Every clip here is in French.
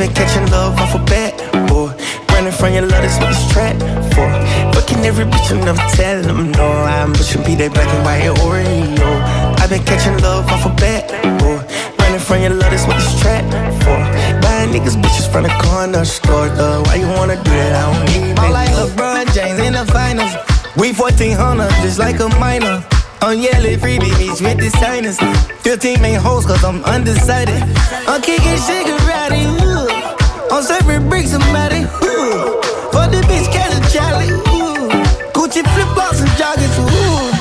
been catching love off a bad boy. Running from your love, that's what it's trapped for. Fucking every bitch and I'm them no. I ambition be that black and white Oreo. i been catching love off a bad boy. Running from your love, that's what it's trapped for. Buying niggas bitches from the corner store, though. Why you wanna do that? I don't need it. All like LeBron James in the finals. We 1400, just like a minor. On yellow freebie beach with the signers. 15 main hoes, cause I'm undecided. I'm kicking karate, ooh. I'm serving bricks, somebody, ooh. For the bitch, catch a Charlie, ooh. Gucci flip flops and joggers, ooh.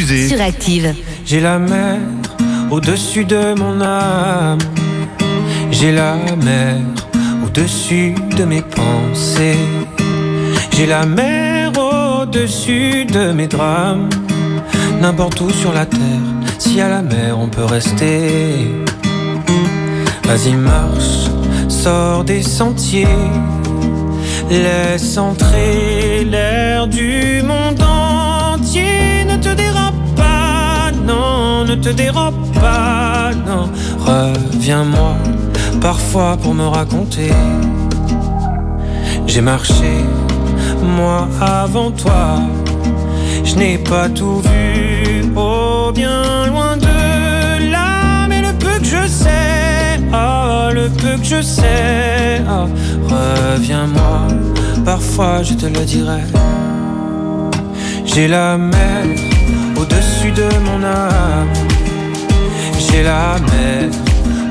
Sur Active. J'ai la mer au-dessus de mon âme. J'ai la mer au-dessus de mes pensées. J'ai la mer au-dessus de mes drames. N'importe où sur la terre, si à la mer on peut rester. Vas-y marche, sors des sentiers. Laisse entrer l'air du monde ne te dérobe pas, non. Reviens-moi parfois pour me raconter. J'ai marché, moi avant toi. Je n'ai pas tout vu, oh bien loin de là. Mais le peu que je sais, oh le peu que je sais, oh, reviens-moi. Parfois je te le dirai. J'ai la mer au-dessus de mon âme. J'ai la mer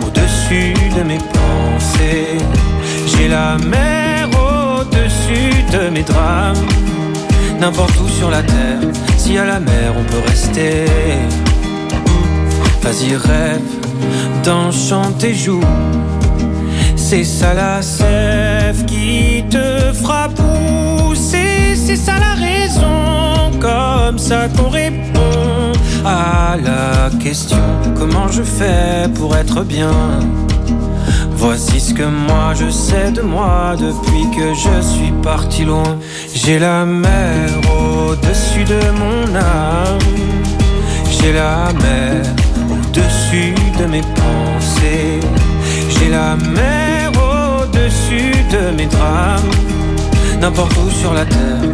au-dessus de mes pensées. J'ai la mer au-dessus de mes drames. N'importe où sur la terre, si à la mer on peut rester. Vas-y, rêve d'enchanter joue. C'est ça la sève qui te fera pousser. C'est ça la raison, comme ça qu'on répond à la question comment je fais pour être bien? Voici ce que moi je sais de moi depuis que je suis parti loin. J'ai la mer au-dessus de mon âme. J'ai la mer au-dessus de mes pensées. J'ai la mer au-dessus de mes drames. N'importe où sur la terre,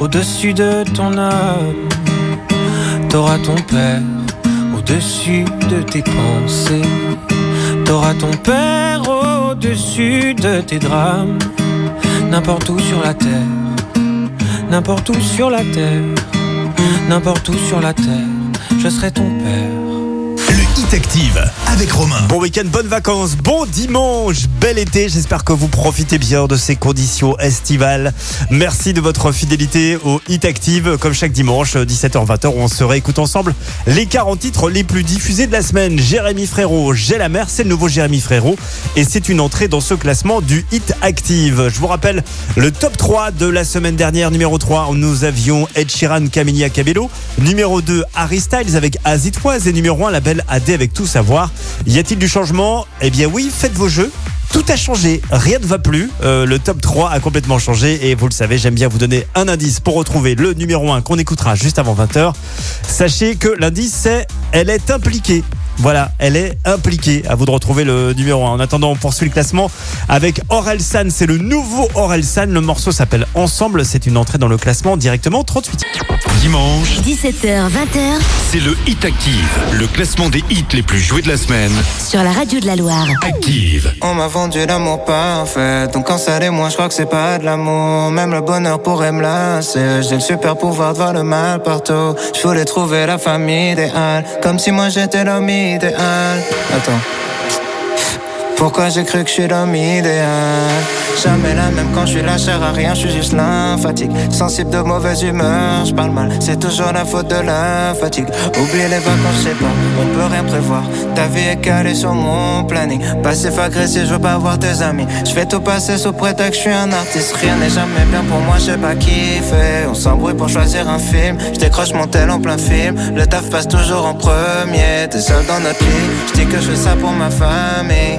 au-dessus de ton âme. T'auras ton père au-dessus de tes pensées. T'auras ton père au-dessus de tes drames. N'importe où sur la terre, n'importe où sur la terre, n'importe où sur la terre, je serai ton père. Le Hit Active avec Romain. Bon week-end, bonnes vacances, bon dimanche, bel été. J'espère que vous profitez bien de ces conditions estivales. Merci de votre fidélité au Hit Active. Comme chaque dimanche, 17h-20h, on se réécoute ensemble les 40 titres les plus diffusés de la semaine. Jérémy Frérot, J'ai la mer, c'est le nouveau Jérémy Frérot. Et c'est une entrée dans ce classement du Hit Active. Je vous rappelle le top 3 de la semaine dernière. Numéro 3, nous avions Ed Sheeran, Camilla Cabello. Numéro 2, Harry Styles avec As It Was. Et numéro 1, la belle AD avec Tout Savoir. Y a-t-il du changement? Eh bien oui, faites vos jeux. Tout a changé, rien ne va plus. Euh, le top 3 a complètement changé et vous le savez, j'aime bien vous donner un indice pour retrouver le numéro 1 qu'on écoutera juste avant 20h. Sachez que l'indice c'est elle est impliquée. Voilà, elle est impliquée. À vous de retrouver le numéro 1. En attendant, on poursuit le classement avec Aurel San. C'est le nouveau Aurel San. Le morceau s'appelle Ensemble. C'est une entrée dans le classement directement 38. Dimanche, 17h, 20h c'est le Hit Active. Le classement des hits les plus joués de la semaine. sur la radio de la Loire. Active. On m'a vendu l'amour parfait Donc quand ça l'est moi je crois que c'est pas de l'amour Même le bonheur pourrait me lasser J'ai le super pouvoir de voir le mal partout Je voulais trouver la famille idéale Comme si moi j'étais l'homme idéal Attends pourquoi j'ai cru que je suis l'homme idéal? Jamais la même quand je suis la chair à rien, je suis juste lymphatique Sensible de mauvaise humeur, je parle mal C'est toujours la faute de la fatigue. Oublie les vacances, je sais pas, on peut rien prévoir. Ta vie est calée sur mon planning. Passif agressif, je veux pas voir tes amis. Je fais tout passer sous prétexte je suis un artiste. Rien n'est jamais bien pour moi, je sais pas fait On s'embrouille pour choisir un film. Je décroche mon tel en plein film. Le taf passe toujours en premier. T'es seul dans notre lit. Je dis que je ça pour ma famille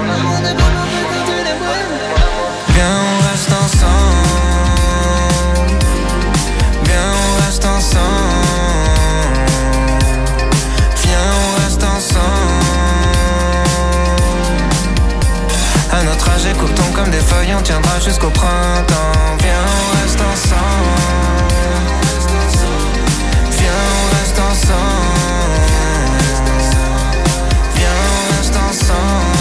écoutons comme des feuilles, on tiendra jusqu'au printemps. Viens, on reste ensemble. Viens, on reste ensemble. Viens, on reste ensemble.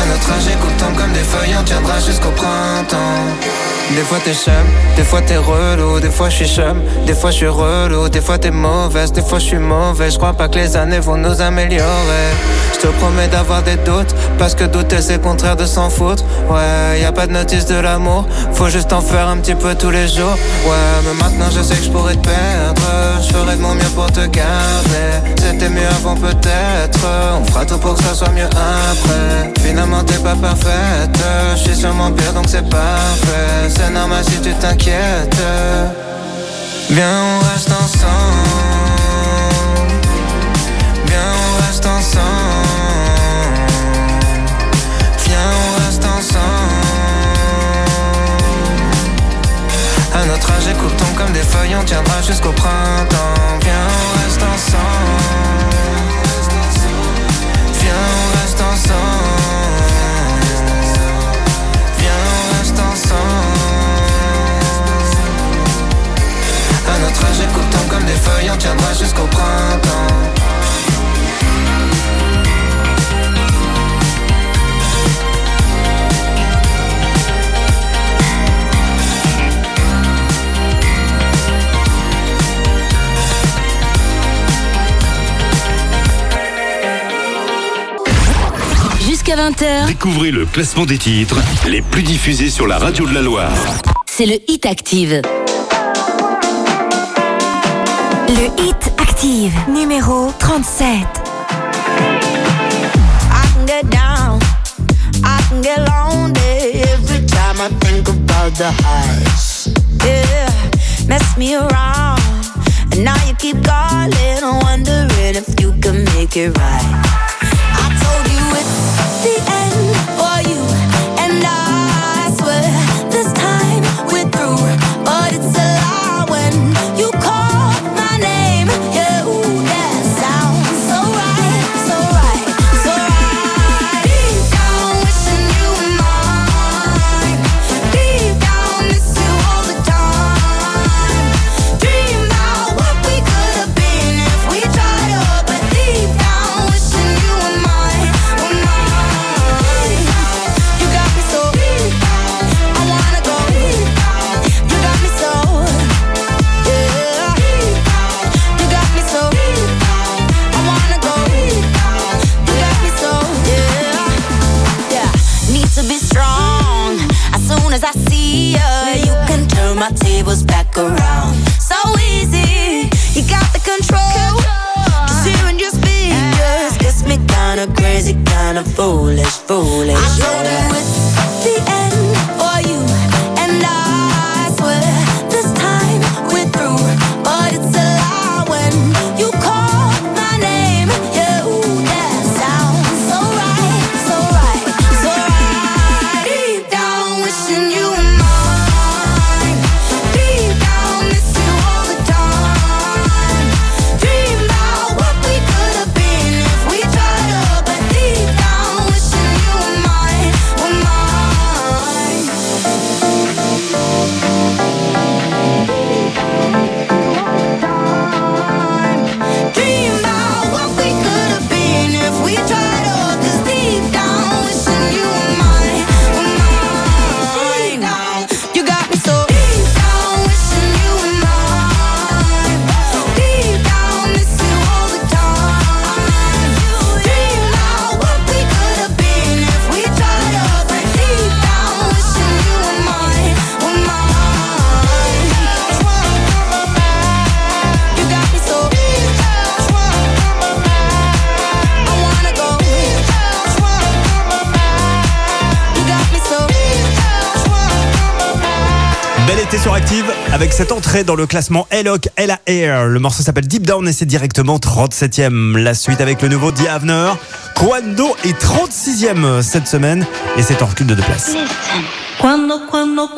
À notre âge, écoutons comme des feuilles, on tiendra jusqu'au printemps. Des fois t'es chum, des fois t'es relou, des fois je suis chum, des fois je suis relou, des fois t'es mauvaise, des fois je suis mauvais. Je crois pas que les années vont nous améliorer. Je te promets d'avoir des doutes, parce que douter c'est contraire de s'en foutre. Ouais, y a pas de notice de l'amour, faut juste en faire un petit peu tous les jours. Ouais, mais maintenant je sais que je pourrais te perdre, je ferai de mon mieux pour te garder. C'était mieux avant peut-être, on fera tout pour que ça soit mieux après. Finalement t'es pas parfaite, je suis sûrement pire donc c'est parfait. C'est normal si tu t'inquiètes. Viens, on reste ensemble. Viens, on reste ensemble. Viens, on reste ensemble. À notre âge, écoutons comme des feuilles, on tiendra jusqu'au printemps. Viens, on reste ensemble. Viens, on reste ensemble. Notre âge, écoutons comme des feuilles, on tiendra jusqu'au printemps. Jusqu'à 20h, Découvrez le classement des titres les plus diffusés sur la radio de la Loire. c'est le Hit Active. Le Hit Active, numéro 37. I can get down, I can get lonely every time I think about the highs. Yeah, mess me around, and now you keep calling, wondering if you can make it right. I told you my tables back around. So easy, you got the control. control. Just hearing your speakers gets me kinda crazy, kinda foolish, foolish. I know that avec cette entrée dans le classement Eloc Ella Air. Le morceau s'appelle Deep Down et c'est directement 37e. La suite avec le nouveau Diavner. Quando est 36e cette semaine et c'est en recul de deux places. Quando, quando,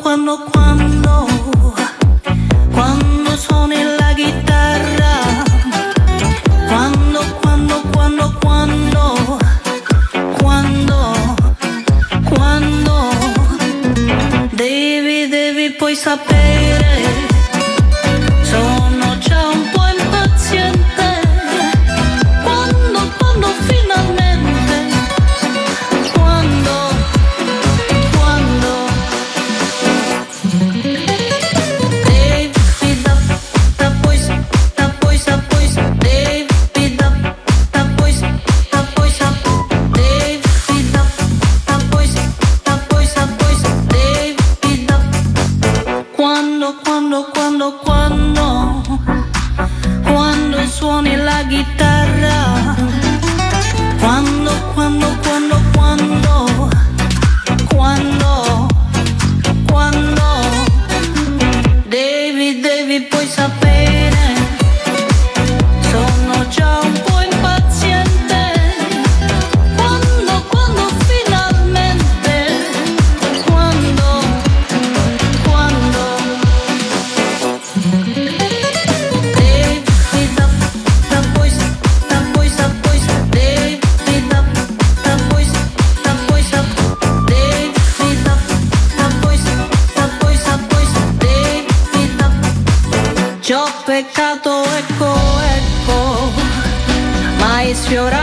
ma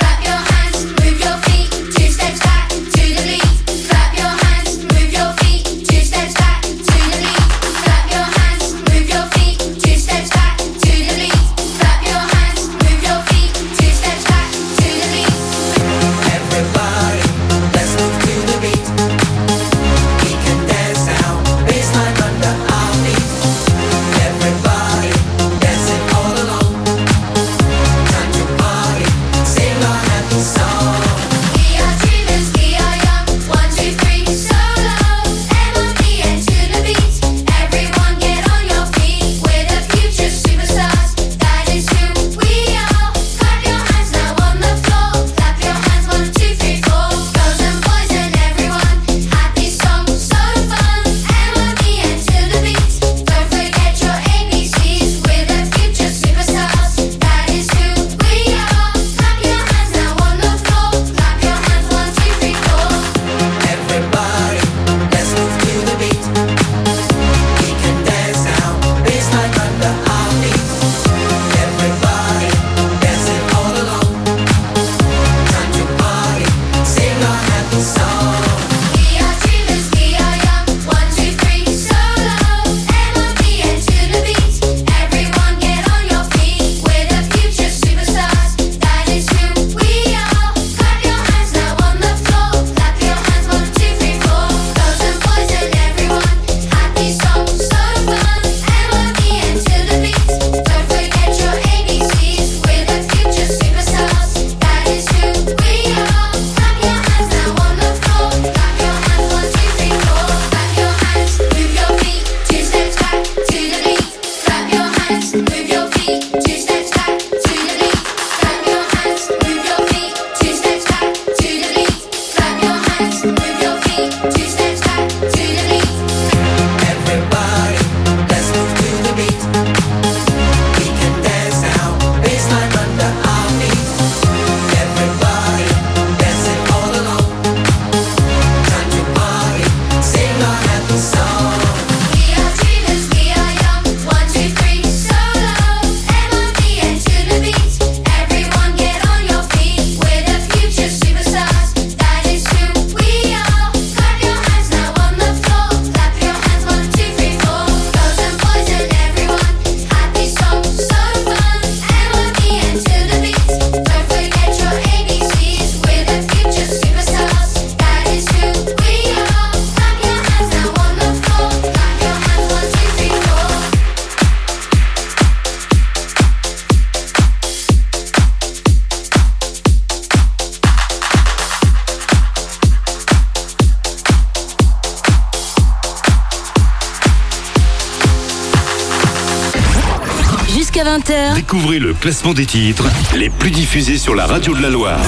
Découvrez le classement des titres les plus diffusés sur la radio de la Loire.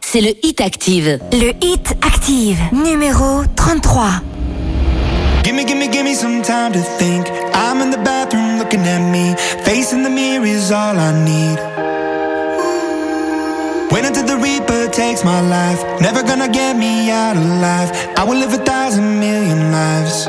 C'est le Hit Active. Le Hit Active, numéro 33. Gimme, gimme, gimme some time to think. I'm in the bathroom looking at me. Facing the mirror is all I need. Wait until the Reaper takes my life. Never gonna get me out alive. I will live a thousand million lives.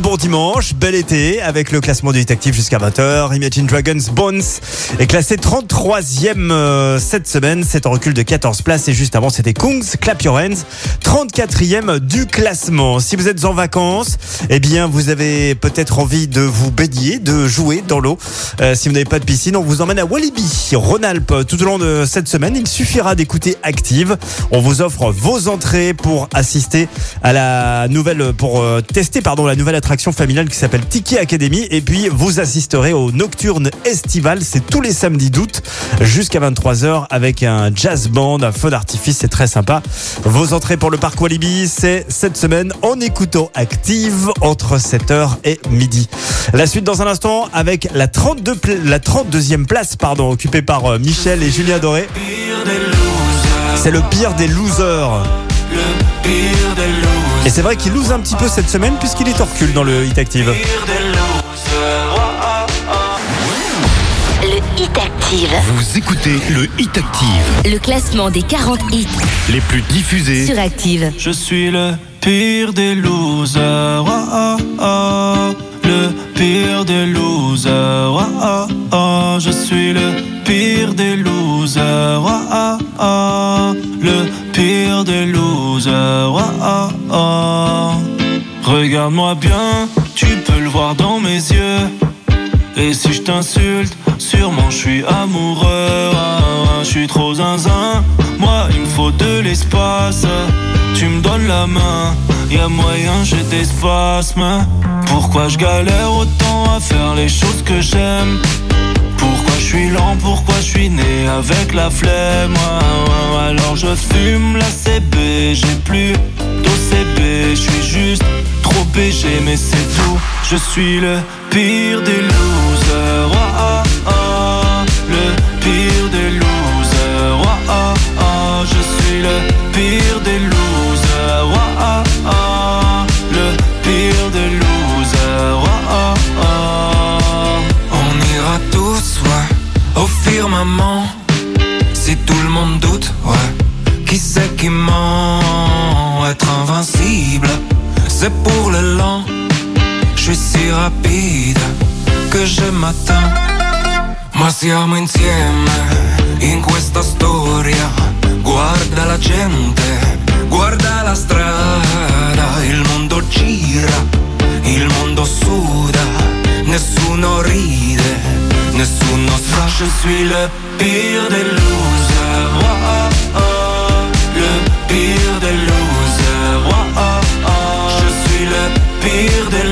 bon dimanche, bel été avec le classement du Hit Active jusqu'à 20h. Imagine Dragons Bones est classé 33e euh, cette semaine. C'est en recul de 14 places et juste avant c'était Kungs, Clap Your Hands, 34e du classement. Si vous êtes en vacances, eh bien vous avez peut-être envie de vous baigner, de jouer dans l'eau. Euh, si vous n'avez pas de piscine, on vous emmène à Walibi, Rhône-Alpes tout au long de cette semaine. Il suffira d'écouter Active. On vous offre vos entrées pour assister à la nouvelle, pour euh, tester pardon la nouvelle attraction familiale qui s'appelle Tiki Academy. Et puis vous assisterez au Nocturne Estival. C'est tous les samedis d'août jusqu'à 23h avec un jazz band, un feu d'artifice. C'est très sympa. Vos entrées pour le parc Walibi, c'est cette semaine en écoutant Active entre 7h et midi. La suite dans un instant avec la 32 pla- la 32e place pardon occupée par euh, Michel et Julien Doré. C'est le pire des losers. Et c'est vrai qu'il lose un petit peu cette semaine puisqu'il est en recul dans le Hit Active. Le Hit Active. Vous écoutez le Hit Active, Le classement des 40 hits les plus diffusés sur Active. Je suis le pire des losers. ah, ah, ah. Le pire des losers. Je suis le pire des losers. Le ah, ah, ah. Regarde-moi bien, tu peux le voir dans mes yeux. Et si je t'insulte, sûrement je suis amoureux. Je suis trop zinzin, moi il me faut de l'espace. Tu me donnes la main, y a moyen j'ai des spasmes. Pourquoi je galère autant à faire les choses que j'aime? Je suis lent, pourquoi je suis né avec la flemme? Alors je fume la CB, j'ai plus d'OCB, je suis juste trop BG mais c'est tout. Je suis le pire des losers, ah. le pire des losers, je suis le pire maman. Si tout le monde doute, ouais. Qui c'est qui ment? Être invincible C'est pour le lent Je suis si rapide Che je m'attends Ma siamo insieme in questa storia. Guarda la gente, guarda la strada. Il mondo gira, il mondo suda Nessuno ride. Sa. Je suis le pire des losers. Oh. Le pire des losers. Je suis le pire des losers.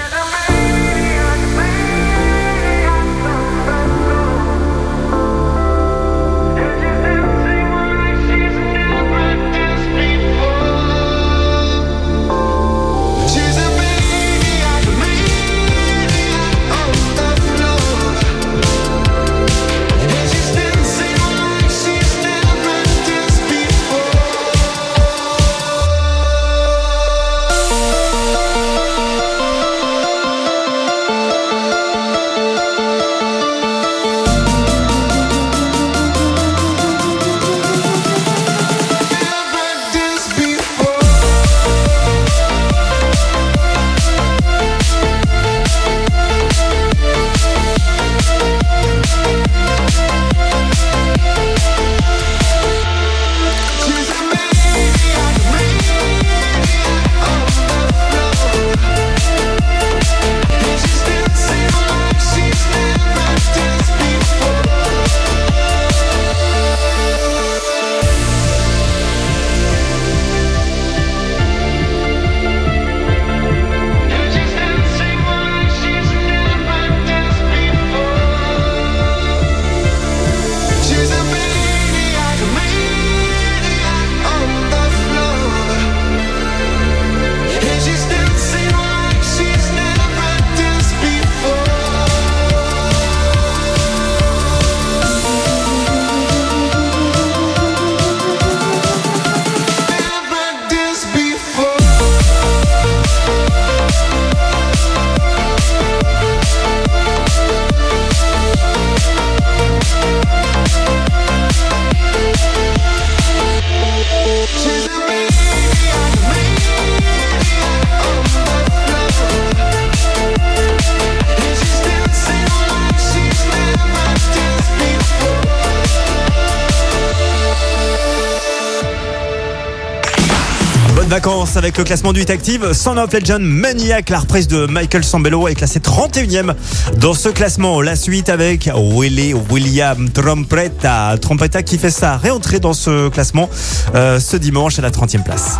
Avec le classement du Hit Active. Son of Legend Maniac, la reprise de Michael Sambello est classée 31e dans ce classement. La suite avec Willie William Trompetta. Trompetta qui fait sa réentrée dans ce classement euh, ce dimanche à la 30e place.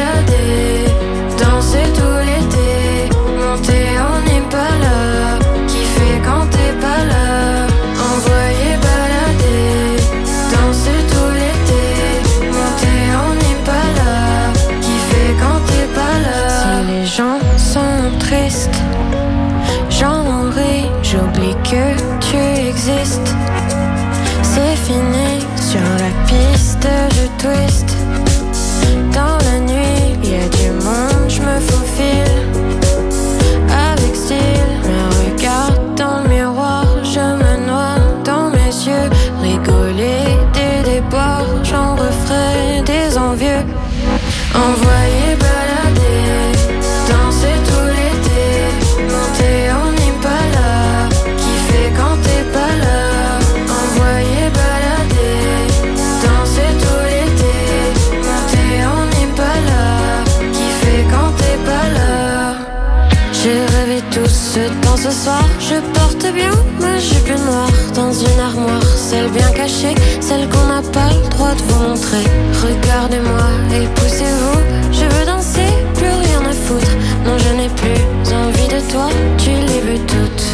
je porte bien ma jupe noire dans une armoire, celle bien cachée, celle qu'on n'a pas le droit de vous montrer. Regardez-moi et poussez-vous, je veux danser, plus rien à foutre. Non, je n'ai plus envie de toi, tu les veux toutes.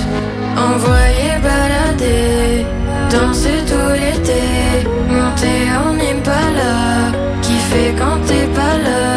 Envoyer balader, danser tout l'été, monter en Impala, kiffer quand t'es pas là.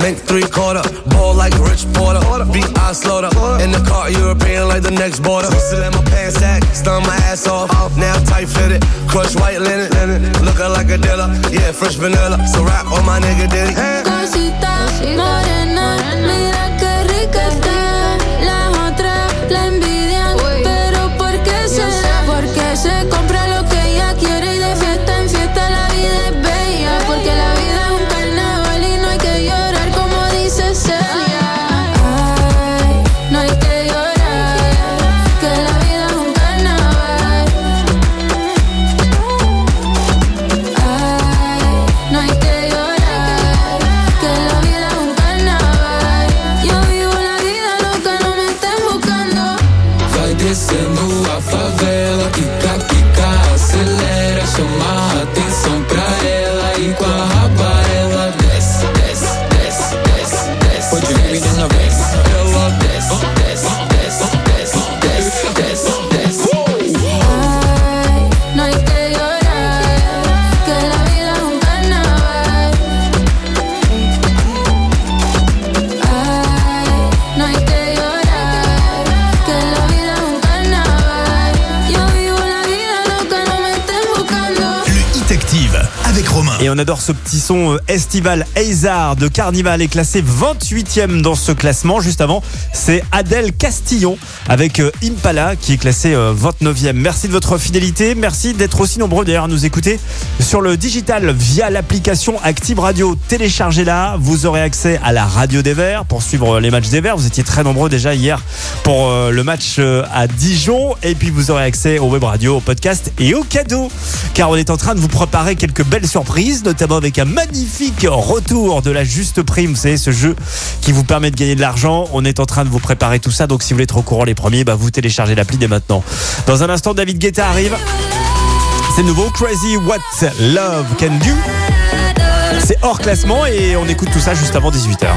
Make three quarter, ball like Rich Porter. Beat I slaughter. In the car, European like the next border. Slam my pants sack, stun my ass off. Now tight fitted, crush white linen. Looking like a dealer, yeah, fresh vanilla. So rap on my nigga Diddy. Hey. Cosita, morena. On adore ce petit son euh, estival Hazard de Carnival est classé 28e dans ce classement. Juste avant, c'est Adèle Castillon avec euh, Impala qui est classé euh, 29e. Merci de votre fidélité. Merci d'être aussi nombreux d'ailleurs à nous écouter sur le digital via l'application Active Radio. Téléchargez-la. Vous aurez accès à la radio des Verts pour suivre les matchs des Verts. Vous étiez très nombreux déjà hier pour euh, le match euh, à Dijon. Et puis vous aurez accès au web radio, au podcast et aux cadeaux. Car on est en train de vous préparer quelques belles surprises, notamment avec un magnifique retour de la juste prime. Savez, ce jeu qui vous permet de gagner de l'argent. On est en train de vous préparer tout ça. Donc si vous voulez être au courant les premiers, bah, vous téléchargez l'appli dès maintenant. Dans un instant, David Guetta arrive. C'est nouveau, Crazy What Love Can Do. C'est hors classement et on écoute tout ça juste avant 18h.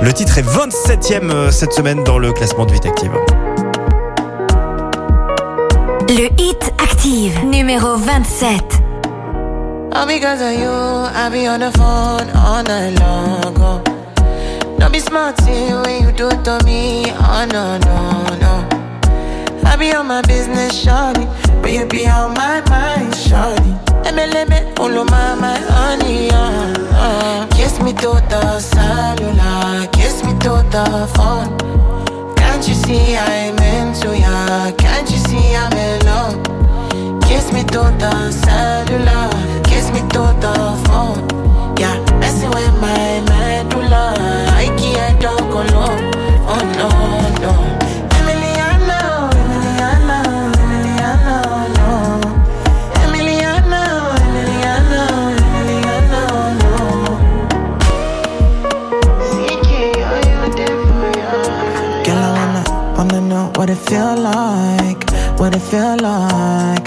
Le titre est 27ème euh, cette semaine dans le classement de 8 Active. Le hit Active, numéro 27. All because of you, I be on the phone all night long. Oh. Don't be smart when you do to me. Oh no, no, no. I be on my business, shawty. But you be on my mind, shawty. MLM, all of my, my honey, uh, uh. Kiss me to the cellular, kiss me to the phone. Can't you see I'm into ya? Can't you see I'm in love? Kiss me to the cellular, me to the phone. Yeah, messing with my medulla. I can't talk alone. Oh no, no. Emiliano, Emiliano, Emiliano, no. Emiliano, Emiliano, Emiliano, no. CK, are you there for ya? Girl, I wanna, wanna know what it feel like, what it feel like.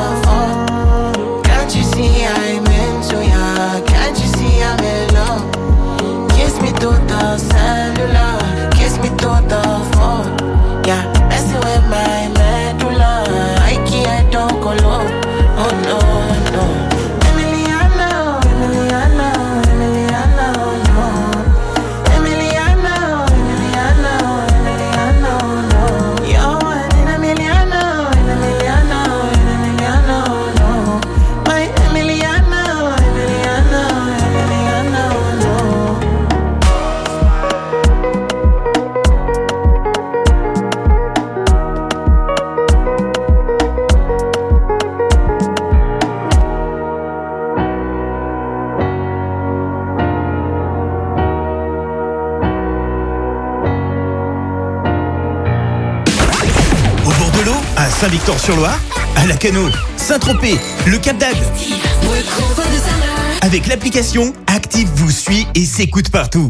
Saint-Victor-sur-Loire, à Lacano, Saint-Tropez, le Cap d'Agde. Avec l'application, Active vous suit et s'écoute partout.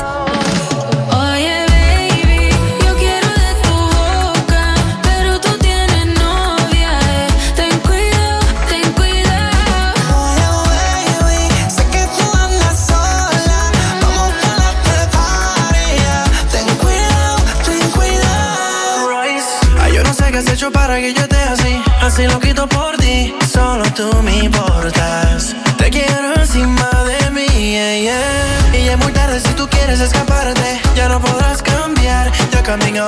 Esté así. Así lo quito por ti, solo tú me importas. Te quiero encima de mí, yeah. Y ya es muy tarde si tú quieres escaparte. Ya no podrás cambiar, ya camino.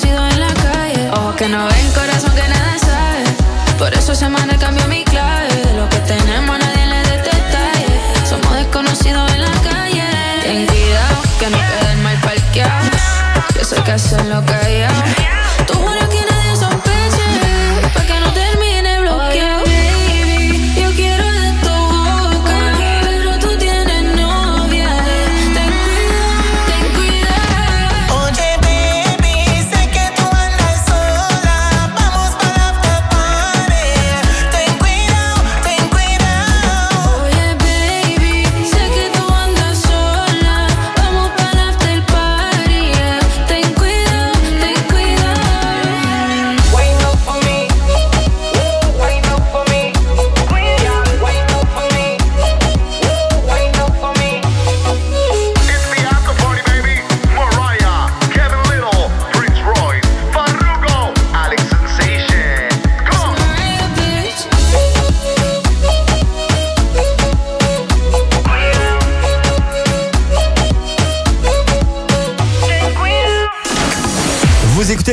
Desconocidos en la calle. Ojos que no ven, corazón que nada sabe. Por eso semana cambió mi clave. De lo que tenemos nadie le da detalle. Somos desconocidos en la calle. Ten cuidado que no queden mal parqueados. Yo sé que. Tú juras que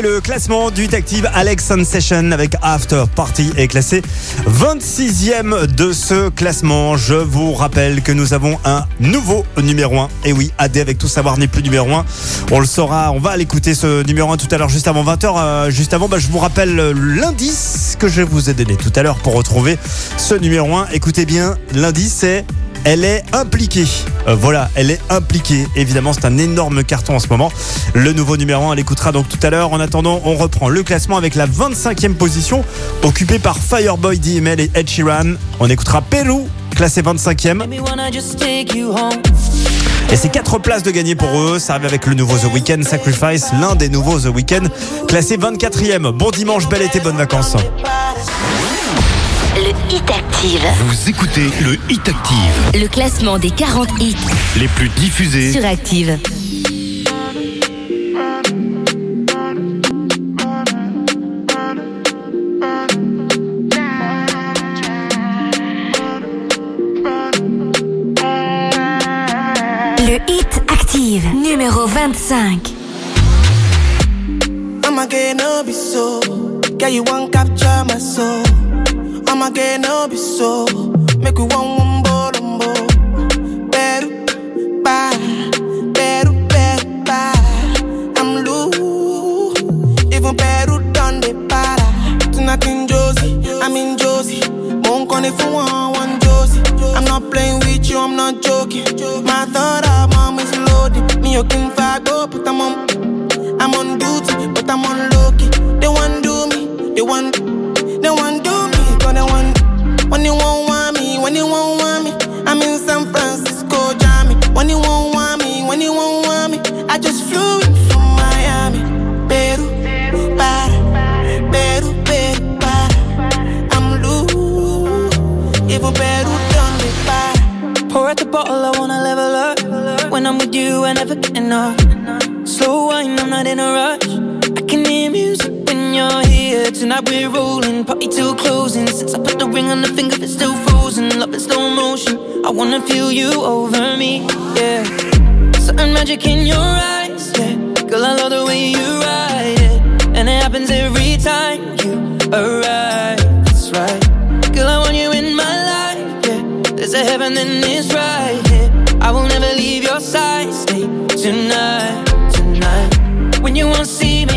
Le classement du Hit Active Alex Sensation avec After Party est classé 26e de ce classement. Je vous rappelle que nous avons un nouveau numéro 1. Et oui, AD avec tout savoir n'est plus numéro 1. On le saura, on va l'écouter ce numéro 1 tout à l'heure juste avant 20h. Euh, juste avant, bah, je vous rappelle l'indice que je vous ai donné tout à l'heure pour retrouver ce numéro 1. Écoutez bien, l'indice c'est elle est impliquée. Euh, voilà, elle est impliquée. Évidemment, c'est un énorme carton en ce moment. Le nouveau numéro 1, elle écoutera donc tout à l'heure. En attendant, on reprend le classement avec la 25e position, occupée par Fireboy DML et Ed Sheeran. On écoutera Pérou, classé 25e. Et c'est 4 places de gagner pour eux. Ça arrive avec le nouveau The Weeknd Sacrifice, l'un des nouveaux The Weeknd, classé 24e. Bon dimanche, bel été, bonnes vacances. Le Hit Active. Vous écoutez le Hit Active, Le classement des 40 hits les plus diffusés. sur Active. Le Hit Active, numéro 25. I'ma get no be so. Girl, you want capture my soul. I'ma get no be so. Make we one one bolombo. Better, bye. Better, better. I'm loose. Even better done the para. Tonight in Josie, I'm in Josie. Won't call if you want one Josie. I'm not playing with you, I'm not joking. My thought of mom is loaded. Me, you can fight, go put them on. I'm on duty, but I'm on low key. They want do me, they want, When you won't want me, when you won't want me, I'm in San Francisco, Jammy. When you won't want me, when you won't want me, I just flew in from Miami, Peru, para, Peru, Peru, para. I'm loose, even Peru done me para. Pour out the bottle, I wanna level up. When I'm with you, I never get enough. Slow wine, I'm not in a rush. I can hear music you're here. Tonight we're rolling, party till closing. Since I put the ring on the finger, it's still frozen. Love in slow motion. I wanna feel you over me, yeah. Certain magic in your eyes, yeah. Girl, I love the way you ride it, and it happens every time you arrive. That's right. Girl, I want you in my life, yeah. There's a heaven, then it's right here. I will never leave your side. Stay tonight, tonight. When you won't see me,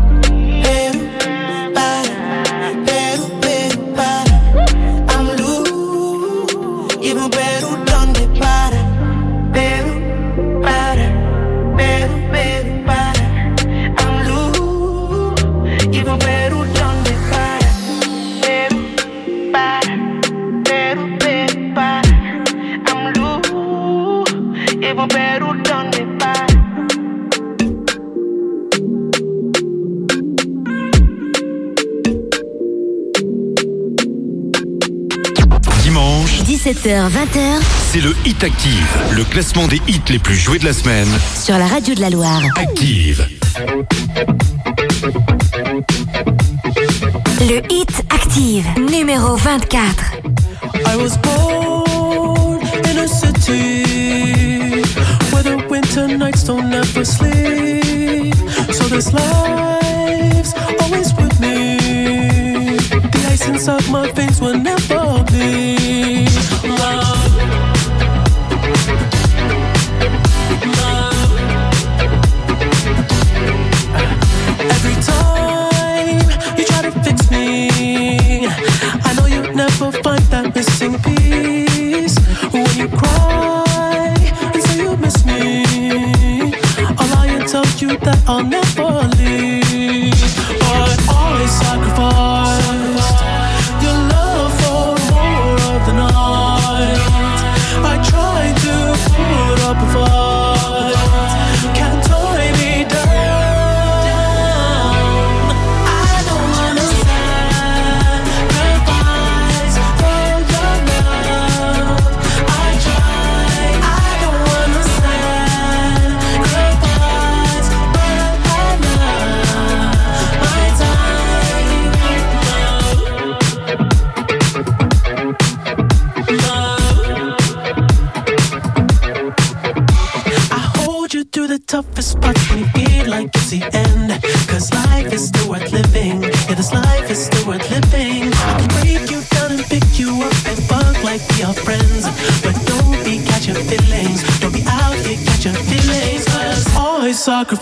18h-20h, c'est le Hit Active, le classement des hits les plus joués de la semaine. Sur la radio de la Loire. Active. Le Hit Active, numéro 24. I was born in a city where the winter nights don't ever sleep. So this life's always with me. The ice inside my veins will never be. That I'll never leave. I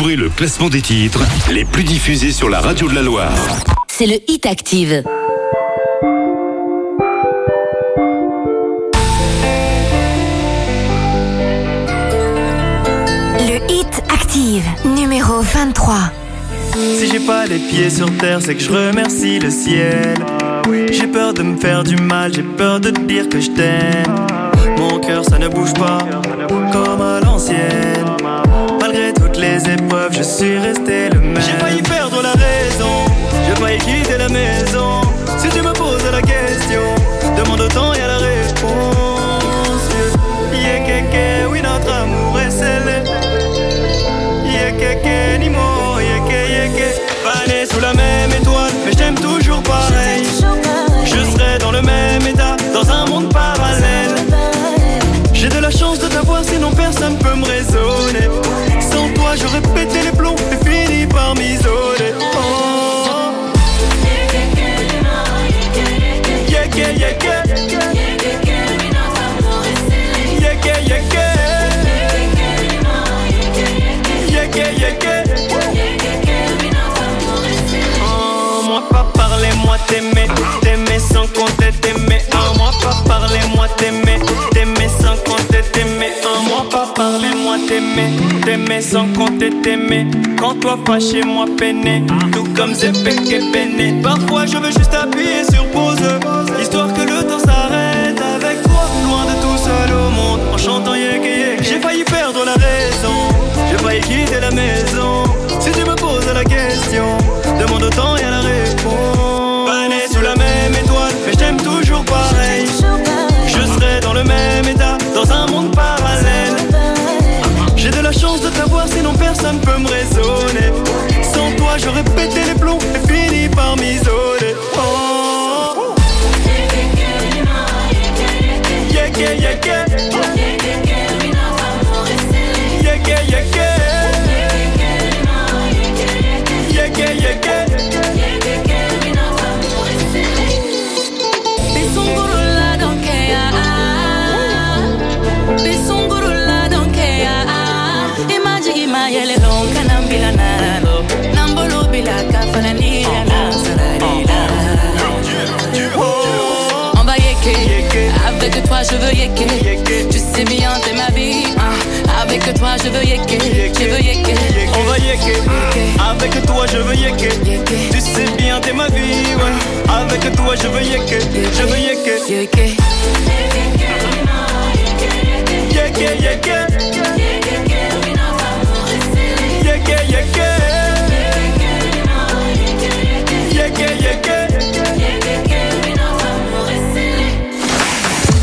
Découvrez le classement des titres les plus diffusés sur la radio de la Loire. c'est le Hit Active. Le Hit Active, numéro 23. Si j'ai pas les pieds sur terre, c'est que je remercie le ciel. J'ai peur de me faire du mal, j'ai peur de te dire que je t'aime. Mon cœur, ça ne bouge pas, comme à l'ancienne. Je suis resté le même. J'ai failli perdre la raison, j'ai failli quitter la maison. Si tu me poses la question, Sans toi, j'aurais pété les t'aimer, t'aimer sans compter t'aimer. Quand toi fâché, moi peiné, tout comme péché peiné. Parfois je veux juste appuyer sur pause, histoire j'aurais pété les je veux yeker. Tu sais bien t'es ma vie. hein. Avec toi je veux yeker. Je veux yeker. On va yeker. Avec toi, je veux yeker. Tu sais bien, t'es ma vie, ouais. Avec toi, je veux yeker. Je veux yeker. Yeker. Yeker, yeker. Yeker, yeker. Yeker,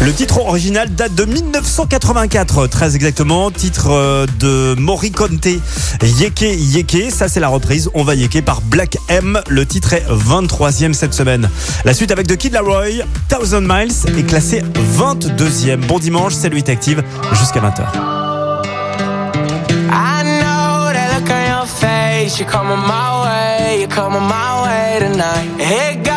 Le titre original date de 1984, très exactement. Titre euh, de Moriconte, Yeke Yeke. Ça, c'est la reprise. On va Yeke par Black M. Le titre est 23e cette semaine. La suite avec The Kid Laroi, Thousand Miles, est classé 22e. Bon dimanche, c'est 8 Active, jusqu'à 20h. I know that look on your face. You're coming my way. You're coming my way tonight. Here goes another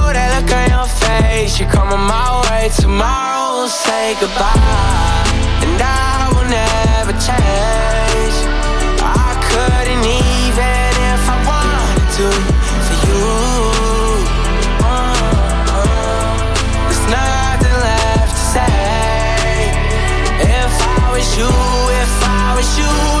look on your face. You're coming my way tomorrow. We'll say goodbye. And I will never change. I couldn't even if I wanted to for you. Uh, uh, there's nothing left to say. If I was you, if I Vous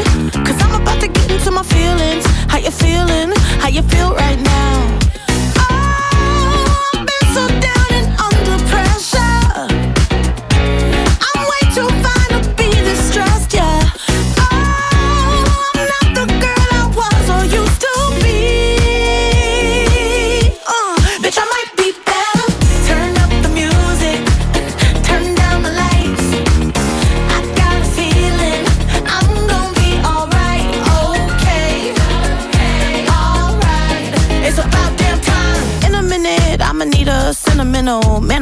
feeling, how you feel right now.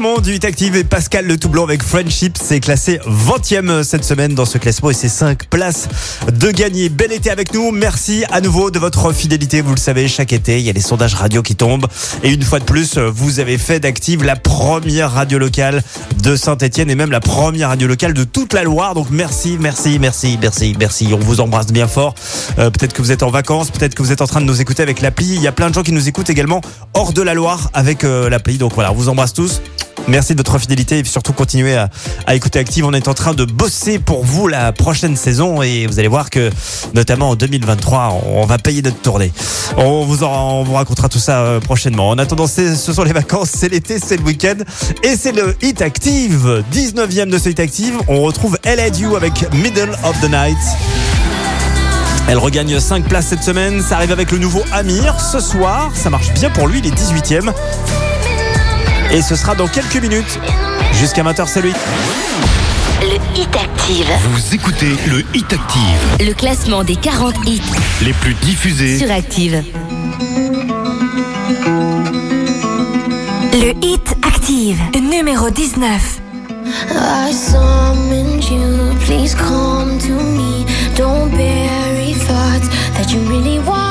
Classement du Hit Active et Pascal Le Toublon avec Friendship. C'est classé 20e cette semaine dans ce classement et c'est 5 places de gagner. Bel été avec nous. Merci à nouveau de votre fidélité. Vous le savez, chaque été, il y a les sondages radio qui tombent. Et une fois de plus, vous avez fait d'Active la première radio locale de Saint-Etienne et même la première radio locale de toute la Loire. Donc merci, merci, merci, merci, merci. On vous embrasse bien fort. Euh, peut-être que vous êtes en vacances, peut-être que vous êtes en train de nous écouter avec l'appli. Il y a plein de gens qui nous écoutent également hors de la Loire avec euh, l'appli. Donc voilà, on vous embrasse tous. Merci de votre fidélité et surtout continuez à, écouter Active. On est en train de bosser pour vous la prochaine saison et vous allez voir que notamment en 2023, on va payer notre tournée. On vous, en, on vous racontera tout ça euh, prochainement. En attendant, ce sont les vacances, c'est l'été, c'est le week-end et c'est le Hit Active. 19e de ce Hit Active, on retrouve You avec Middle of the Night. Elle regagne 5 places cette semaine. Ça arrive avec le nouveau Amir ce soir. Ça marche bien pour lui, il est 18ème. Et ce sera dans quelques minutes. Jusqu'à 20h, c'est lui. Le Hit Active. Vous écoutez le Hit Active, Le classement des 40 hits les plus diffusés. sur Active. Le Hit Active, numéro 19. I summoned you, please come to me. Don't bury thoughts that you really want.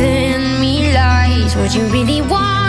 Within me lies what you really want.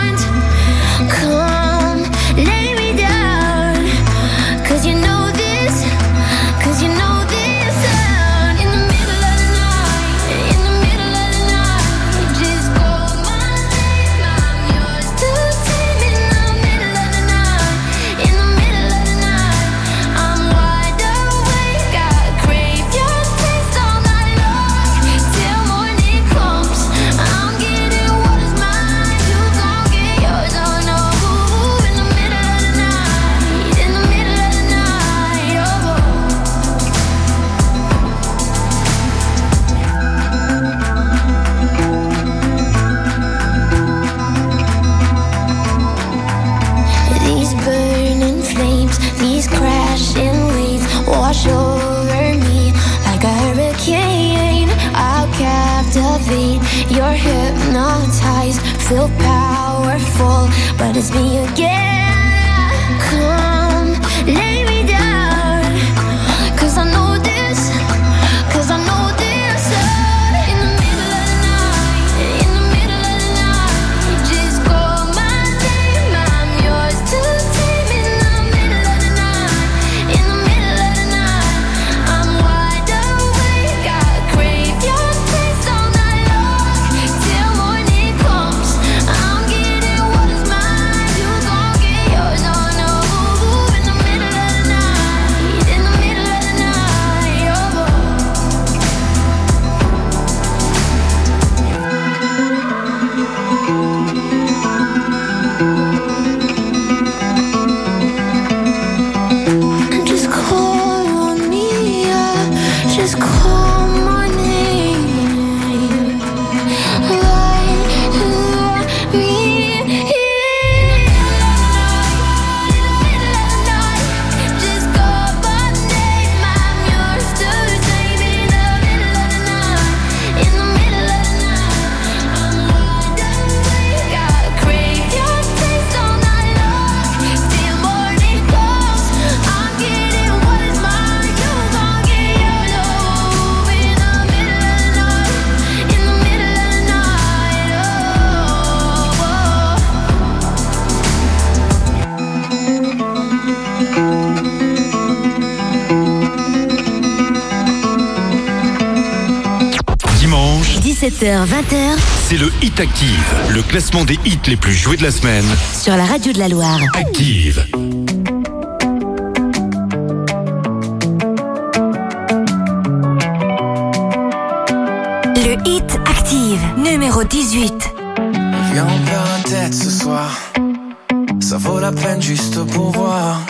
These crashing waves wash over me like a hurricane. I'll captivate, you're hypnotized, feel powerful, but it's me again. 18h, 20h. C'est le Hit Active, le classement des hits les plus joués de la semaine. Sur la radio de la Loire. Active. Le Hit Active, numéro 18. Viens, on perd tête ce soir. Ça vaut la peine juste pour voir.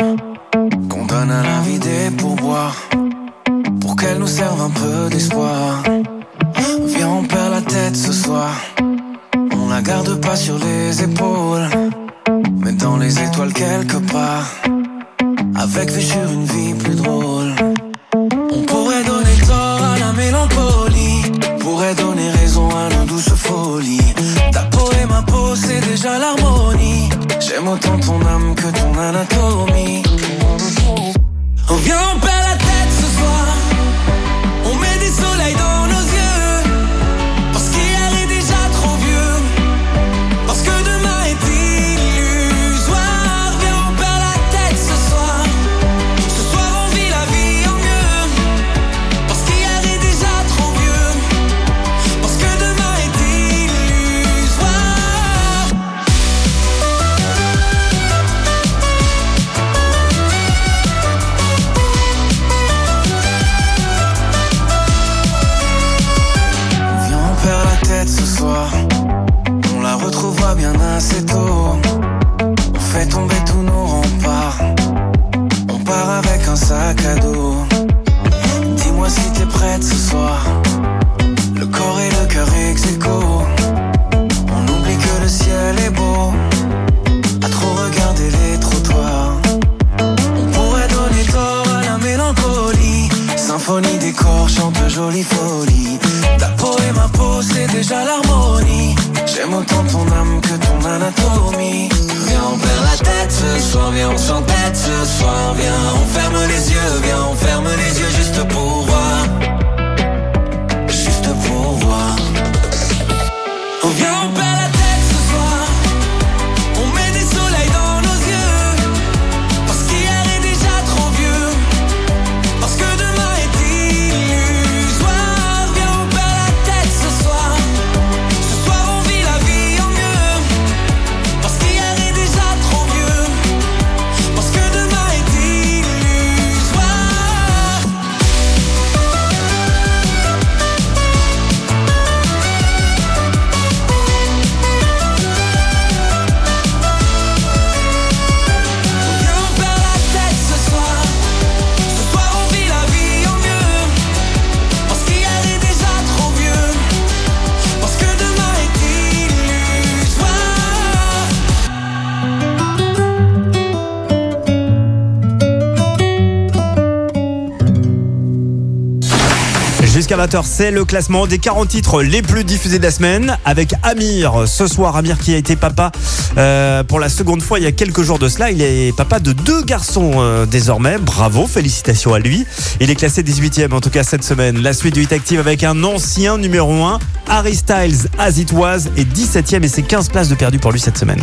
c'est le classement des 40 titres les plus diffusés de la semaine avec Amir. Ce soir, Amir qui a été papa euh, pour la seconde fois il y a quelques jours de cela. Il est papa de deux garçons euh, désormais. Bravo, félicitations à lui. Il est classé 18e en tout cas cette semaine. La suite du Hit Active avec un ancien numéro 1, Harry Styles, As It Was, est 17e et c'est 15 places de perdu pour lui cette semaine.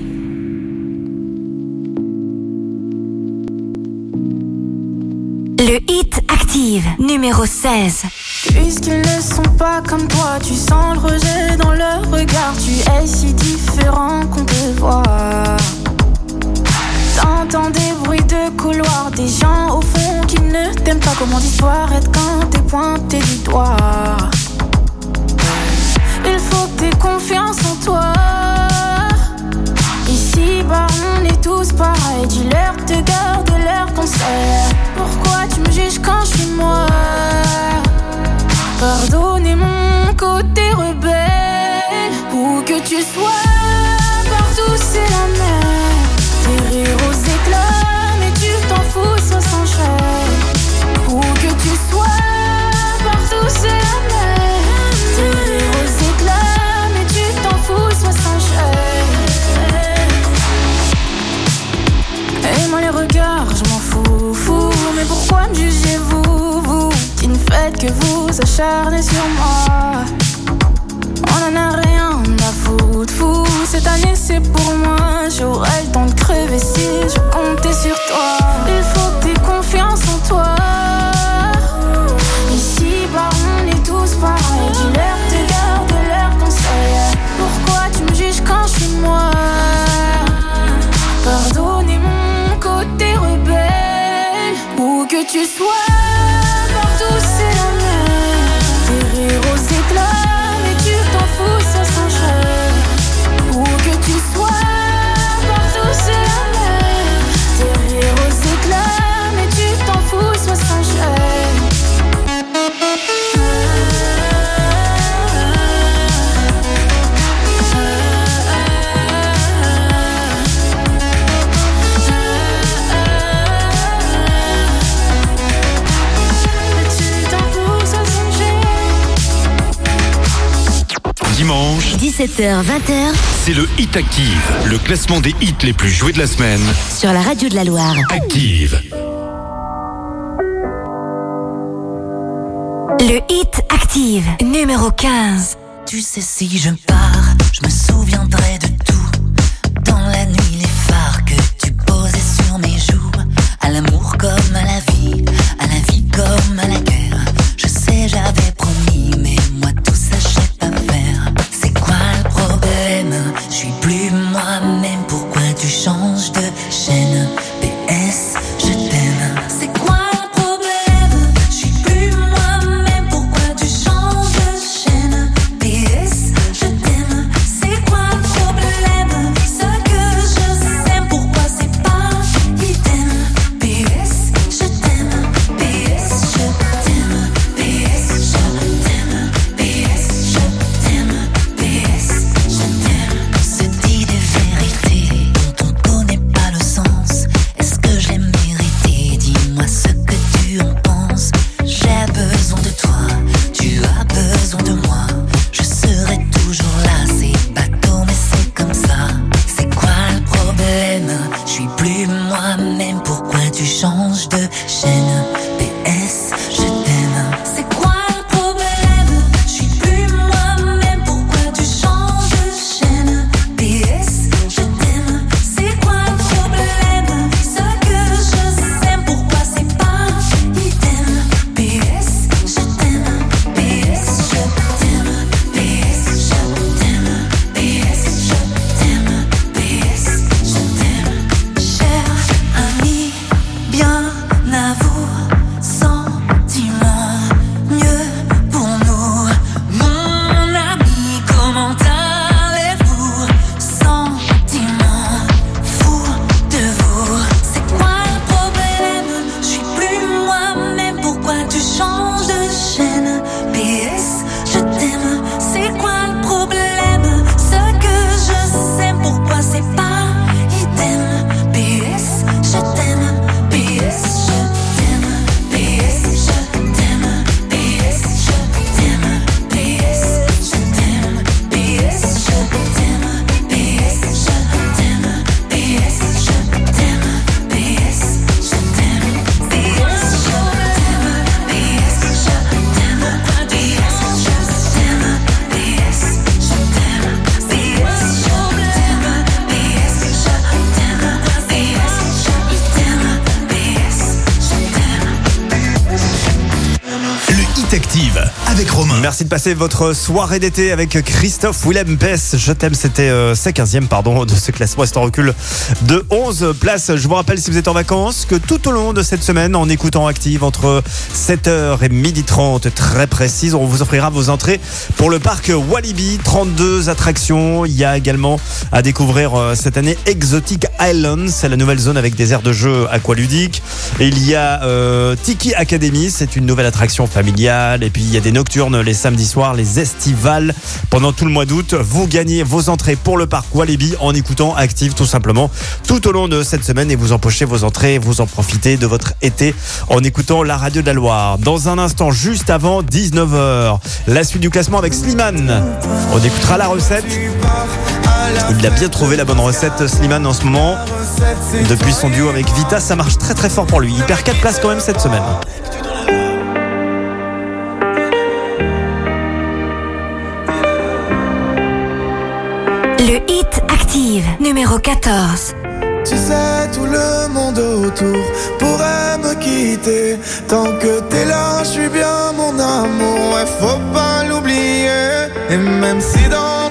sur moi. On en a rien à foutre, fou. Cette année c'est pour moi. J'aurais le temps de crever si je comptais sur toi. 17h, 20h. C'est le Hit Active, le classement des hits les plus joués de la semaine. Sur la radio de la Loire. Active. Le Hit Active, numéro 15. Tu sais, si je pars, je me souviendrai de De passer votre soirée d'été avec Christophe Willem Pess. Je t'aime, c'était euh, sa 15e pardon, de ce classement. C'est en recul de 11 places. Je vous rappelle, si vous êtes en vacances, que tout au long de cette semaine, en écoutant Active entre 7h et 12h30, très précise, on vous offrira vos entrées pour le parc Walibi. 32 attractions. Il y a également à découvrir euh, cette année Exotic Island. C'est la nouvelle zone avec des aires de jeu aqualudiques. Il y a euh, Tiki Academy. C'est une nouvelle attraction familiale. Et puis il y a des nocturnes les samedis soirs, les estivales pendant tout le mois d'août. Vous gagnez vos entrées pour le parc Walibi en écoutant Active tout simplement tout au long de cette semaine et vous empochez vos entrées, vous en profitez de votre été en écoutant la radio de la Loire. Dans un instant, juste avant 19h, la suite du classement avec Slimane. On écoutera la recette. Il a bien trouvé la bonne recette, Slimane, en ce moment. Depuis son duo avec Vita, ça marche très très fort pour lui. Il perd 4 places quand même cette semaine. Le Hit Active, numéro 14. Tu sais, tout le monde autour pourrait me quitter. Tant que t'es là, je suis bien mon amour. Ouais, faut pas l'oublier. Et même si dans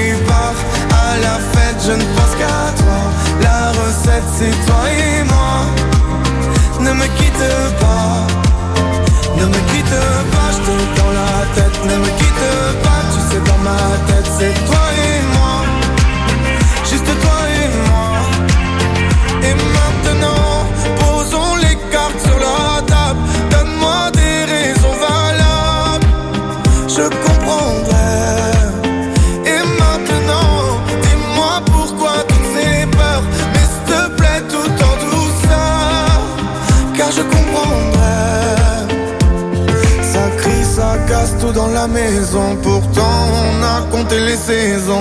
je ne pense qu'à toi. La recette c'est toi et moi. Ne me quitte pas. Ne me quitte pas Je te dans la tête. Ne me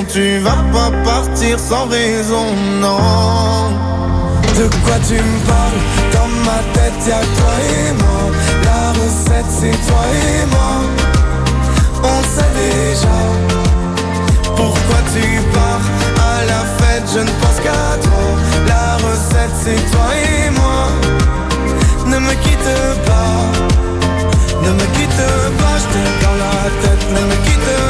Tu vas pas partir sans raison, non. De quoi tu me parles? Dans ma tête y'a toi et moi. La recette c'est toi et moi. On sait déjà Pourquoi tu pars. À la fête je ne pense qu'à toi. La recette c'est toi et moi. Ne me quitte pas. Ne me quitte pas Je t'ai dans la tête. Ne me quitte pas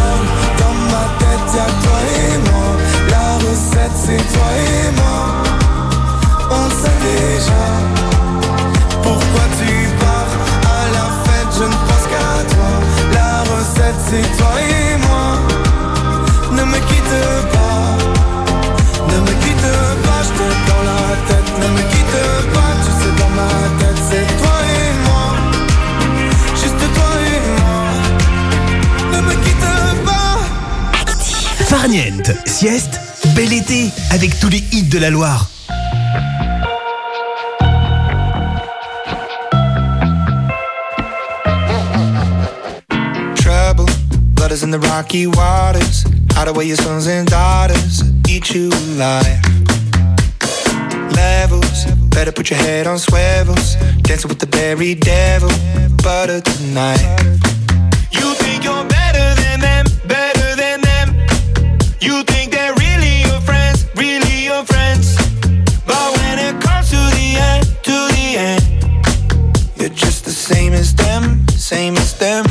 Farniente, sieste, bel été avec tous les hits de la Loire. Trouble, blood in the rocky waters. Hide away your sons and daughters, eat you alive. Levels, better put your head on swivels. Dancing with the very devil, butter tonight. Same as them.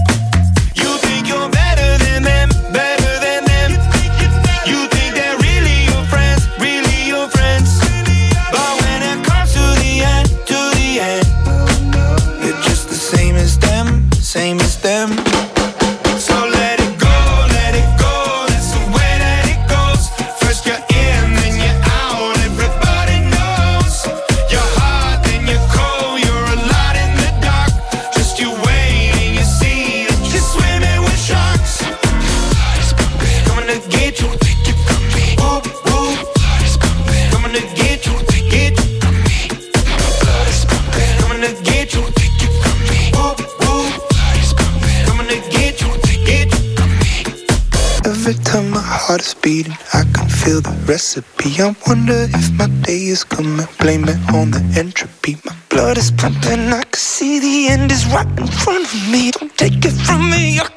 beating, I can feel the recipe. I wonder if my day is coming, blame it on the entropy. My blood is pumping, I can see the end is right in front of me. Don't take it from me, I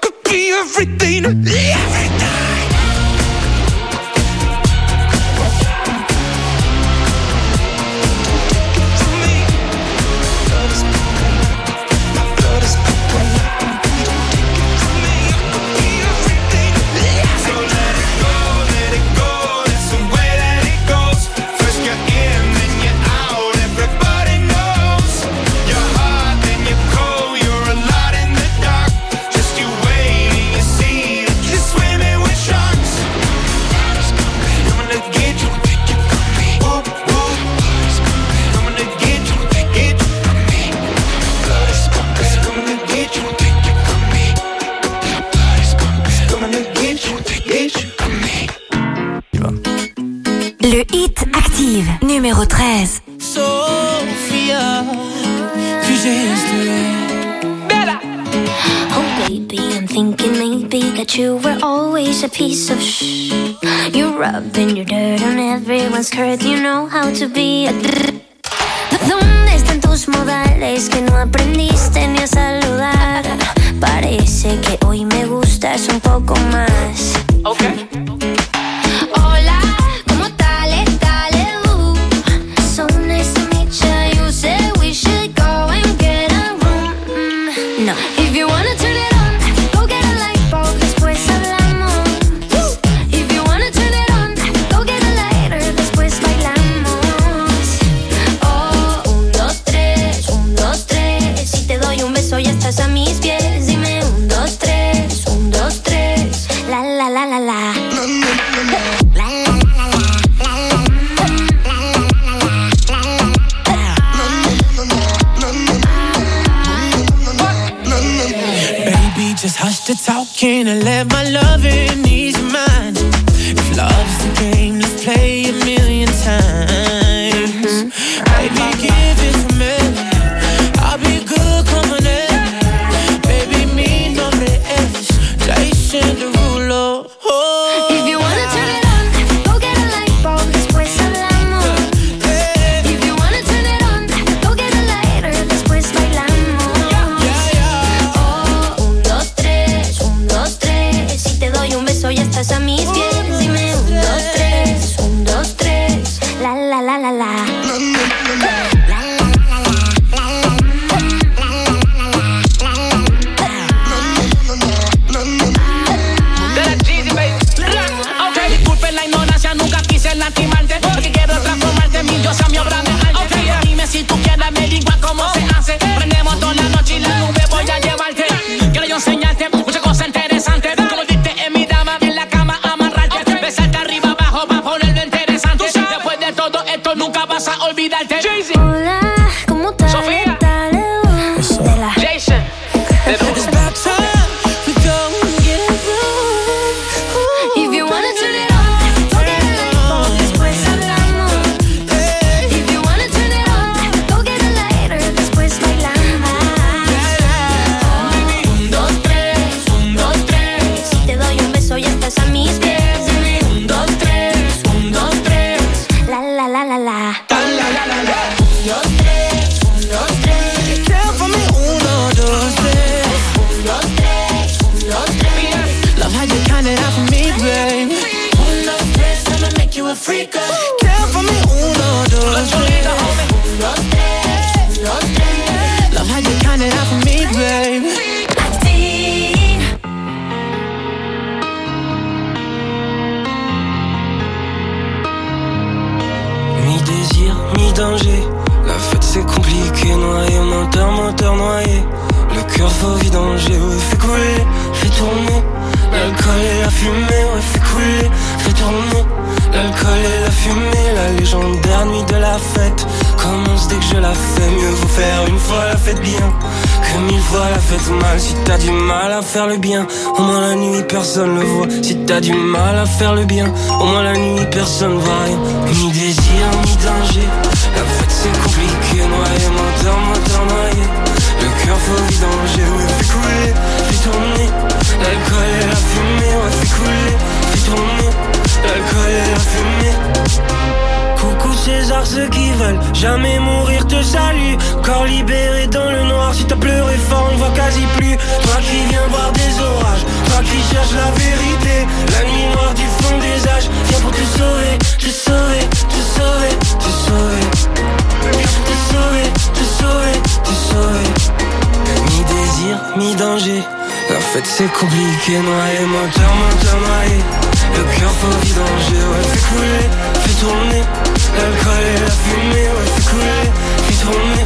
plus. Toi qui viens voir des orages, toi qui cherches la vérité. La nuit noire du fond des âges, viens pour te sauver, te sauver, te sauver, te sauver. Te sauver, te sauver, te sauver. Mi désir, mi danger. La fête c'est compliqué, noyé, moteur, moteur noyé. Le cœur faut vidanger, ouais, fais couler, fais tourner. L'alcool et la fumée, ouais, fais couler, tourner.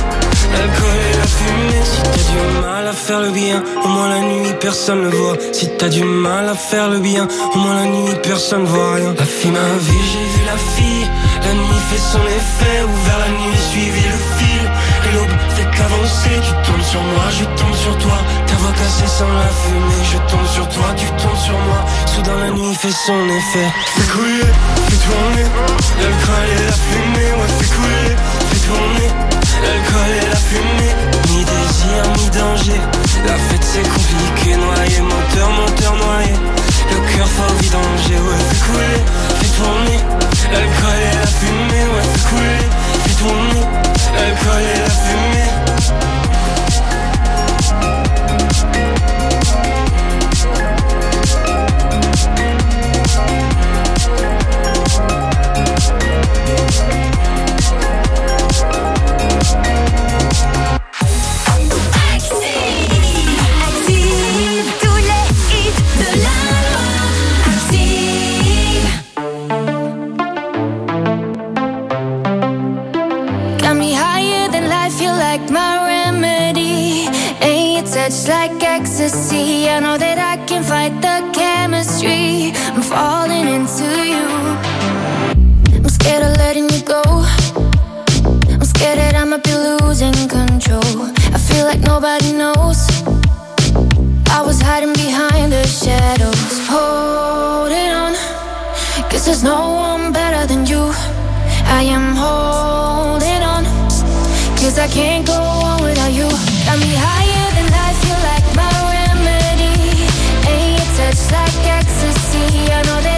L'alcool et la fumée. Si t'as du mal à faire le bien, au moins la nuit personne ne voit. Si t'as du mal à faire le bien, au moins la nuit personne voit rien. La fille m'a vu, j'ai vu la fille. La nuit fait son effet, ouvert la nuit, suivi le fil. Et l'aube fait qu'avancer, tu tombes sur moi, je tombe sur toi. Ta voix cassée sans la fumée, je tombe sur toi, tu tombes sur moi. Soudain la nuit fait son effet. Fais couler, fais tourner, l'alcool et la fumée, ouais fais couler, tourner, l'alcool et la fumée. Ni désir, ni danger, la fête c'est compliqué, noyé, moteur, moteur noyé. Le cœur faut vidanger, ouais fais couler, fais tourner, l'alcool et la fumée, ouais fais couler, fais tourner, l'alcool et la fumée. Nobody knows. I was hiding behind the shadows, holding on. Cause there's no one better than you. I am holding on. Cause I can't go on without you. Got me higher than life, you like my remedy. And your touch like ecstasy. I know that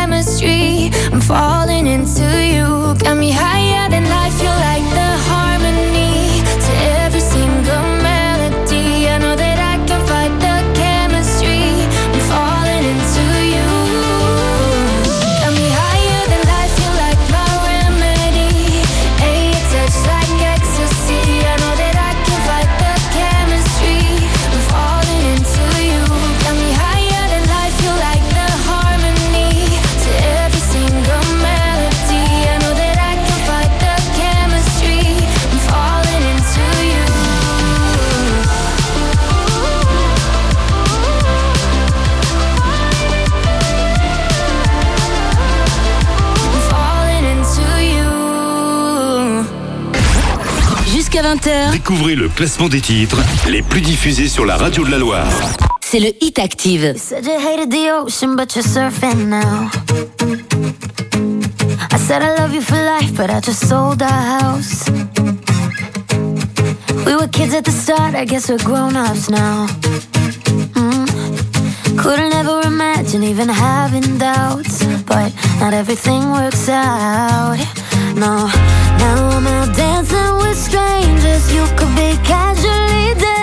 I'm falling into you. Got me higher 20h. Découvrez le classement des titres les plus diffusés sur la radio de la Loire. C'est le Hit Active. You said you hated the ocean, but you're surfing now. I said I love you for life, but I just sold our house. We were kids at the start, I guess we're grown-ups now. Mm. Couldn't ever imagine even having doubts, but not everything works out. No, now I'm out there. strangers, you could be casually there.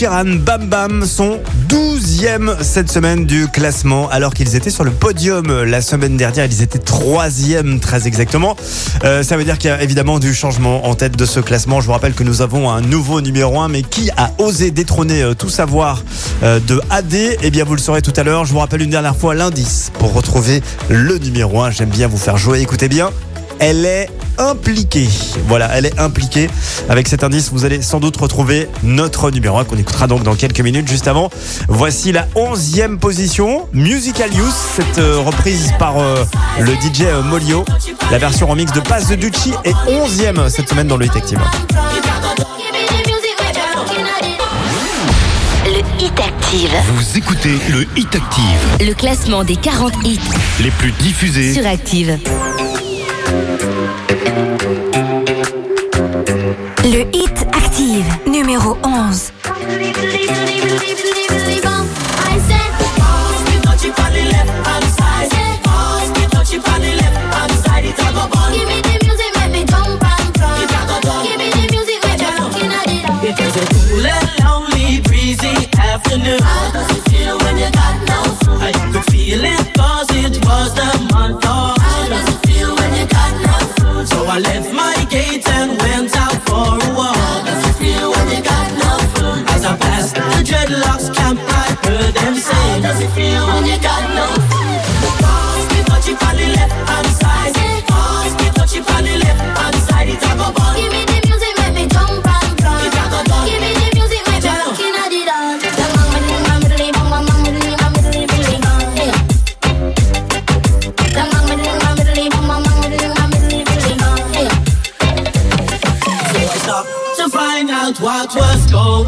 Sheeran, Bam Bam sont 12e cette semaine du classement alors qu'ils étaient sur le podium la semaine dernière. Ils étaient 3e très exactement. Euh, ça veut dire qu'il y a évidemment du changement en tête de ce classement. Je vous rappelle que nous avons un nouveau numéro 1 mais qui a osé détrôner euh, tout savoir euh, de AD Eh bien vous le saurez tout à l'heure. Je vous rappelle une dernière fois l'indice pour retrouver le numéro 1. J'aime bien vous faire jouer. Écoutez bien. Elle est impliquée. Voilà, elle est impliquée. Avec cet indice, vous allez sans doute retrouver notre numéro qu'on écoutera donc dans quelques minutes. Juste avant, voici la 11e position, Musical use cette euh, reprise par euh, le DJ euh, Molio. La version remix de Pass de Ducci est 11e cette semaine dans le Hit Active. Le Hit Active. Vous écoutez le Hit Active. Le classement des 40 hits les plus diffusés sur Active. Le hit active, numéro 11.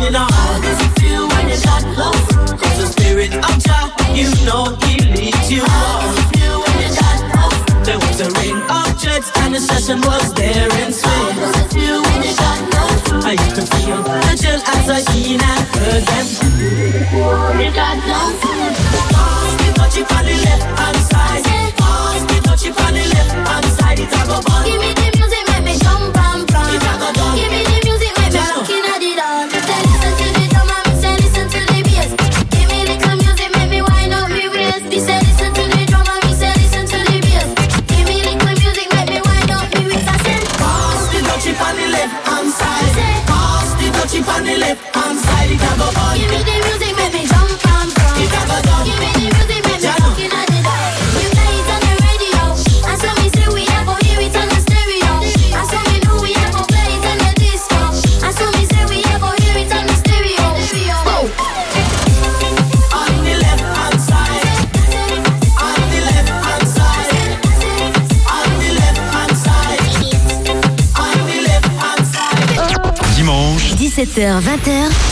Going on. How does it feel when you got close? Cause the spirit of Jah, you know he leads you on. How does it feel when you got close? There was a ring of jets and the session was there in swing. How does it feel when you got close? I used to feel the chill as I seen and heard them. You got close. Pass me touch it on the left hand side. Pass me touch it on the left hand side. It's a go bun. Give me the music, make me jump and prance. It's a go done. Give me the 17h, 20h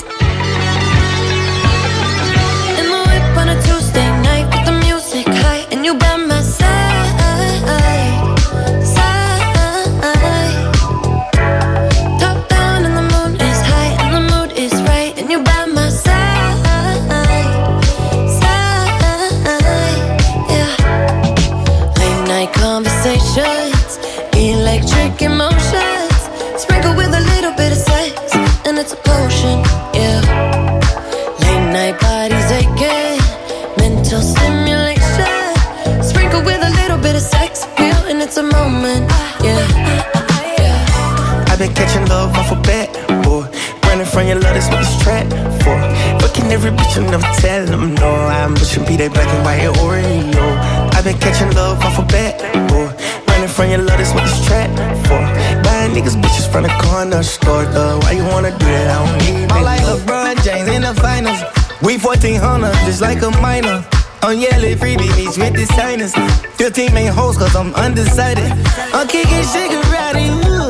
That black and white Oreo. I've been catching love off a bat, boy. Running from your love, that's what this trap for. Buying niggas bitches from the corner store, though. Why you wanna do that? I don't need I'm like LeBron James in the finals. We 1400, just like a minor. I'm yelling freebie meets with the signers. 15 main hoes, cause I'm undecided. I'm kicking shigarati, ooh.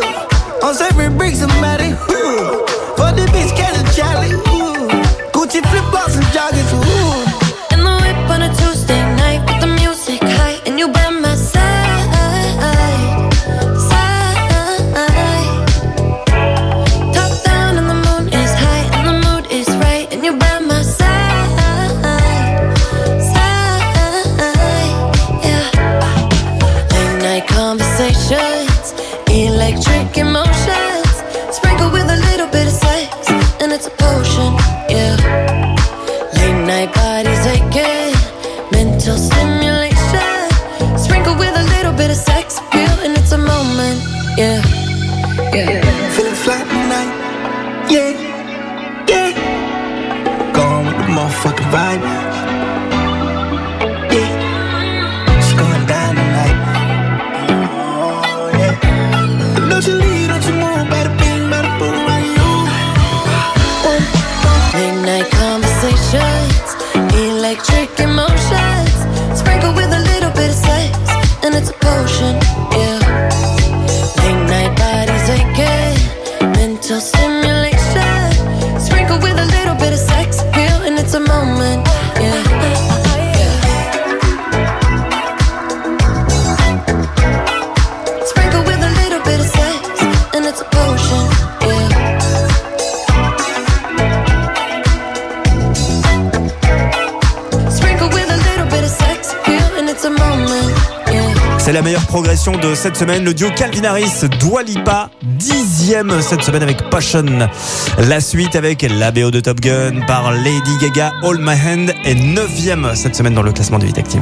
I'm serving bricks, somebody, semaine, le duo Calvin Harris, Dwalipa, dixième cette semaine avec Passion. La suite avec la BO de Top Gun par Lady Gaga, All My Hand est neuvième cette semaine dans le classement de Hit Active.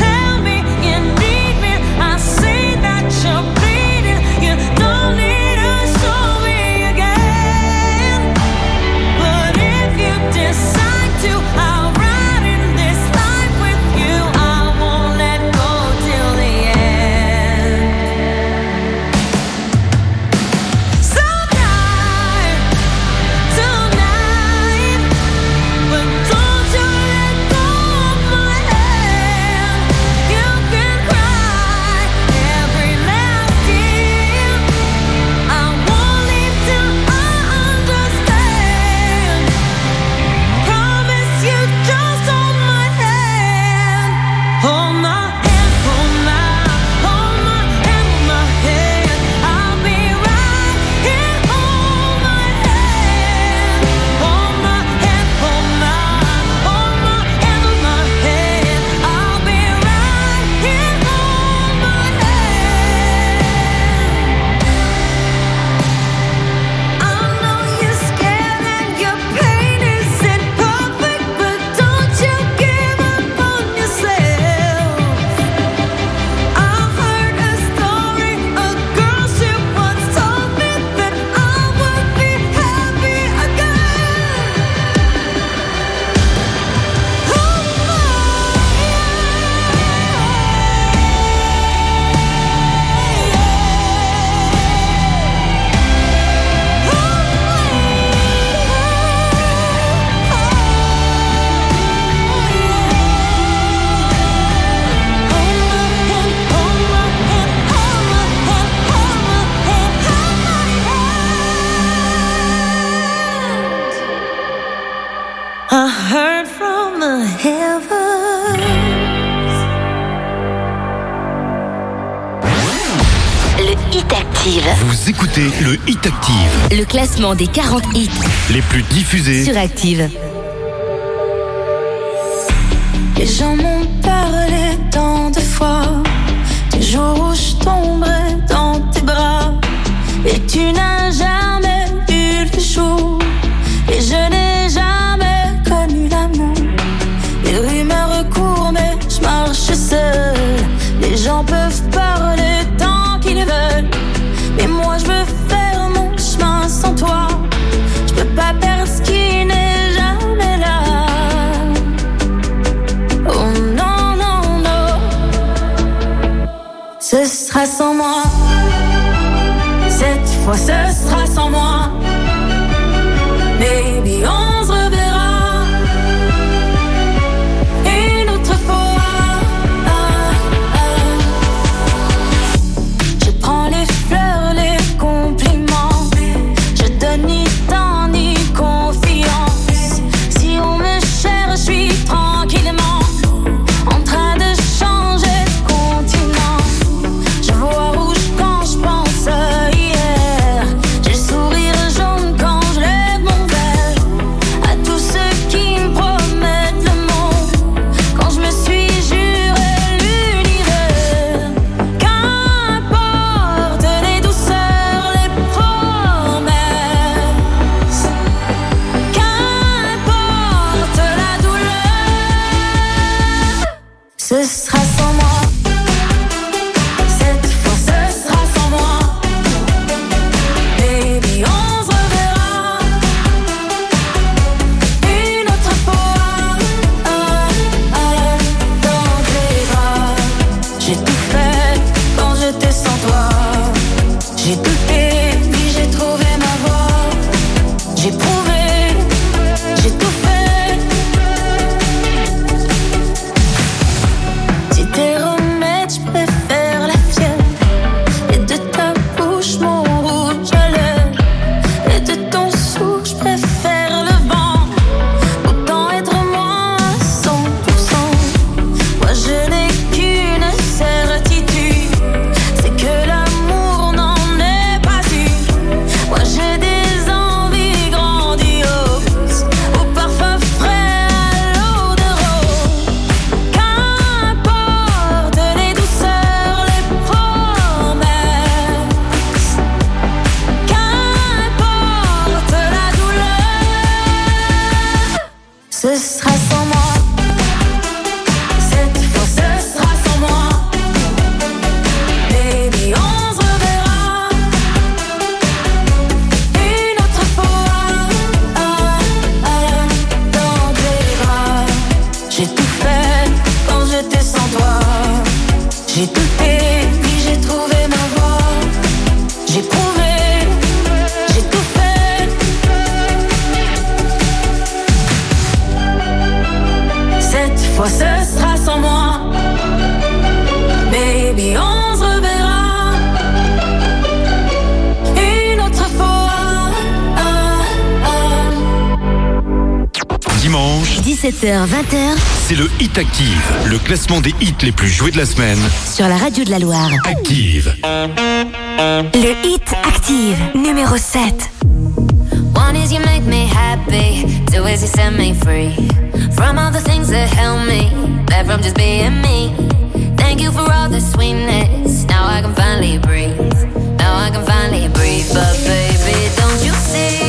Vous écoutez le Hit Active. Le classement des 40 hits. Les plus diffusés. Sur Active. Les gens m'ont parlé tant de fois, des jours où je tomberai dans tes bras, et tu n'as jamais eu le jour, et je n'ai jamais connu l'amour. Les rumeurs courent, mais je marche seule, les gens peuvent Active, le classement des hits les plus joués de la semaine. sur la radio de la Loire. Active. Le Hit Active, numéro 7. One is you make me happy, two is you set me free from all the things that held me back from just being me. Thank you for all the sweetness. Now I can finally breathe. Now I can finally breathe. But baby, don't you see?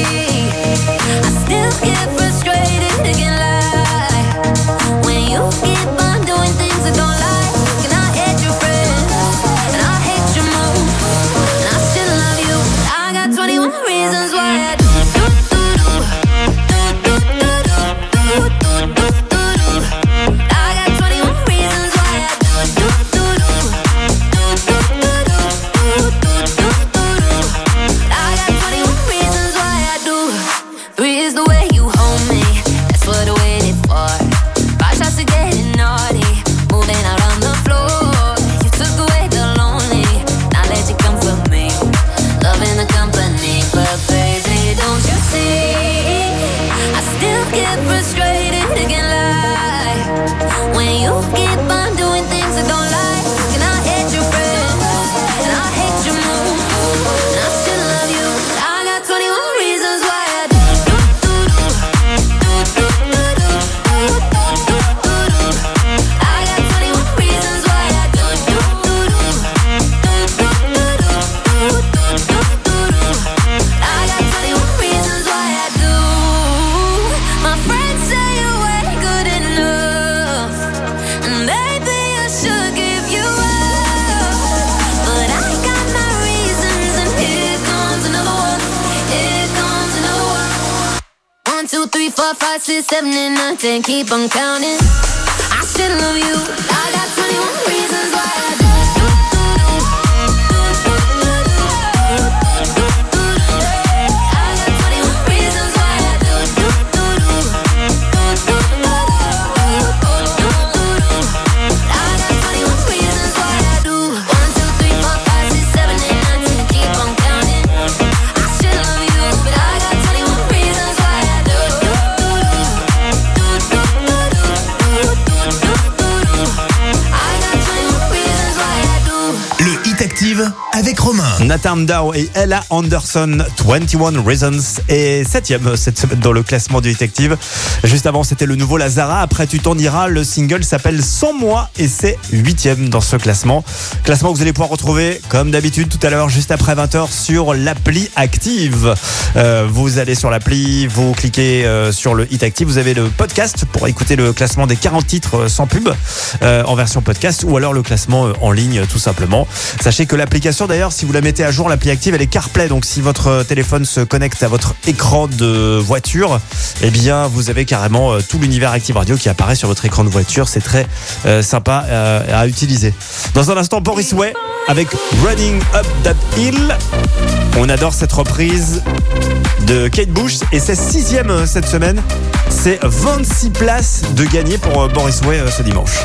And. Keep on counting. Nathan Dow et Ella Anderson, 21 Reasons, et 7 cette semaine dans le classement du Hit Active. Juste avant, c'était le nouveau Lazara. Après, tu t'en diras. Le single s'appelle Sans moi et c'est 8 dans ce classement. Classement que vous allez pouvoir retrouver, comme d'habitude, tout à l'heure, juste après 20h, sur l'appli Active. Euh, vous allez sur l'appli, vous cliquez euh, sur le Hit Active. Vous avez le podcast pour écouter le classement des 40 titres euh, sans pub en version podcast ou alors le classement en ligne, tout simplement. Sachez que l'application, d'ailleurs, si vous la mettez à jour, l'appli active, elle est CarPlay. Donc, si votre euh, téléphone se connecte à votre écran de voiture, eh bien, vous avez carrément euh, tout l'univers Active Radio qui apparaît sur votre écran de voiture. C'est très euh, sympa euh, à utiliser. Dans un instant, Boris Way avec Running Up That Hill. On adore cette reprise de Kate Bush et c'est sixième cette semaine. C'est 26 places de gagner pour Boris Way ce dimanche.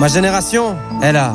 Ma génération, elle a.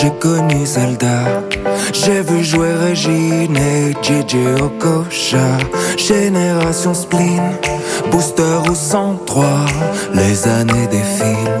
J'ai connu Zelda. J'ai vu jouer Régine et JJ Okocha. Génération spleen, booster ou 103. Les années défilent,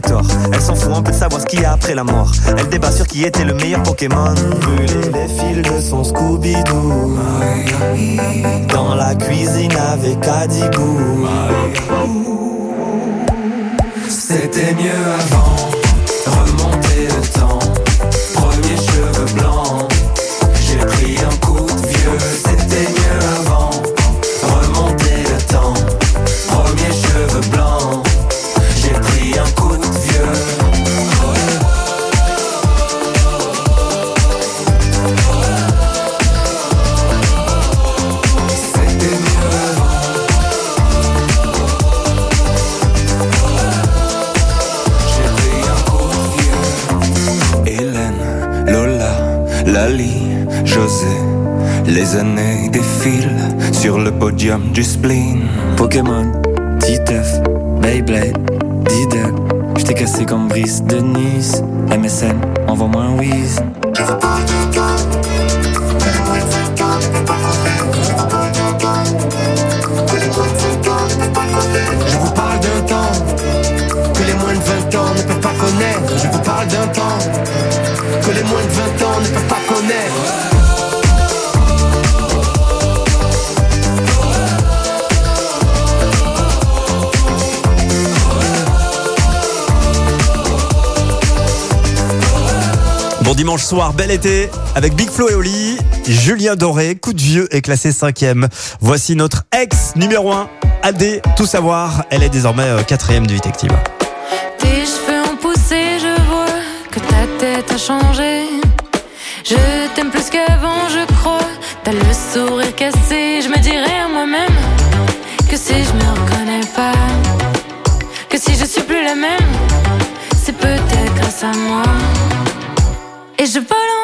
tort. Elle s'en fout un peu de savoir ce qu'il y a après la mort. Elle débat sur qui était le meilleur Pokémon. Brûler les fils de son Scooby-Doo. Dans la cuisine avec Adibou. C'était mieux avant, Les années défilent sur le podium du spleen. Pokémon, Titeuf, Beyblade, Diddle. J't'ai cassé comme Brice de Nice. MSN, envoie-moi un whiz. Je Bon dimanche soir, bel été, avec Big Flo et Oli. Julien Doré, coup de vieux, est classé cinquième. Voici notre ex numéro 1, AD, tout savoir. Elle est désormais euh, quatrième du Hit. Tes cheveux ont poussé, je vois que ta tête a changé. Je t'aime plus qu'avant, je crois. T'as le sourire cassé, je me dirais à moi-même que si je me reconnais pas, que si je suis plus la même, c'est peut-être grâce à moi. Et je vole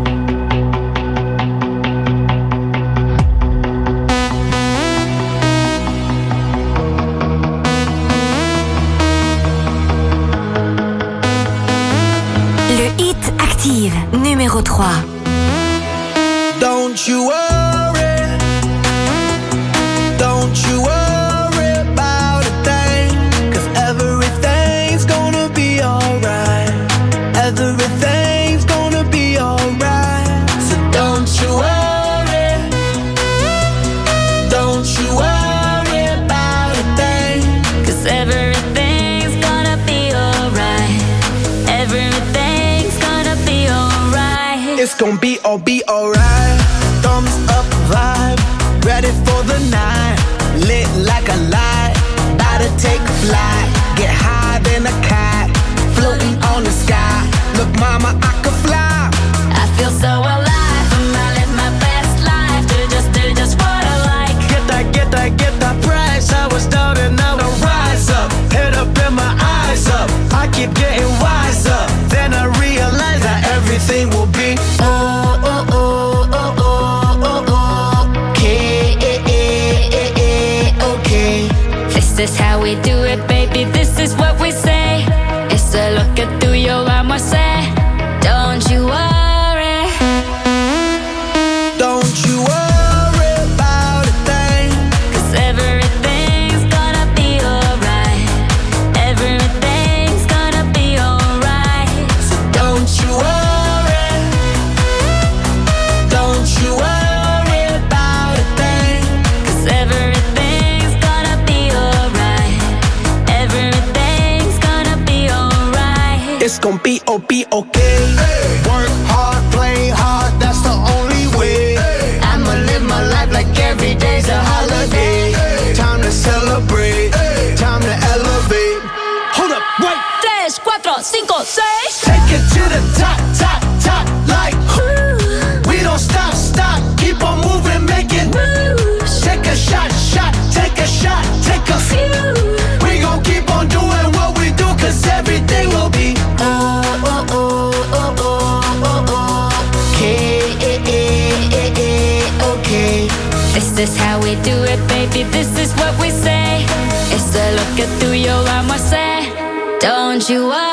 this how we do it, baby? This is what we say. It's the tú y your arm, I say. Don't you worry.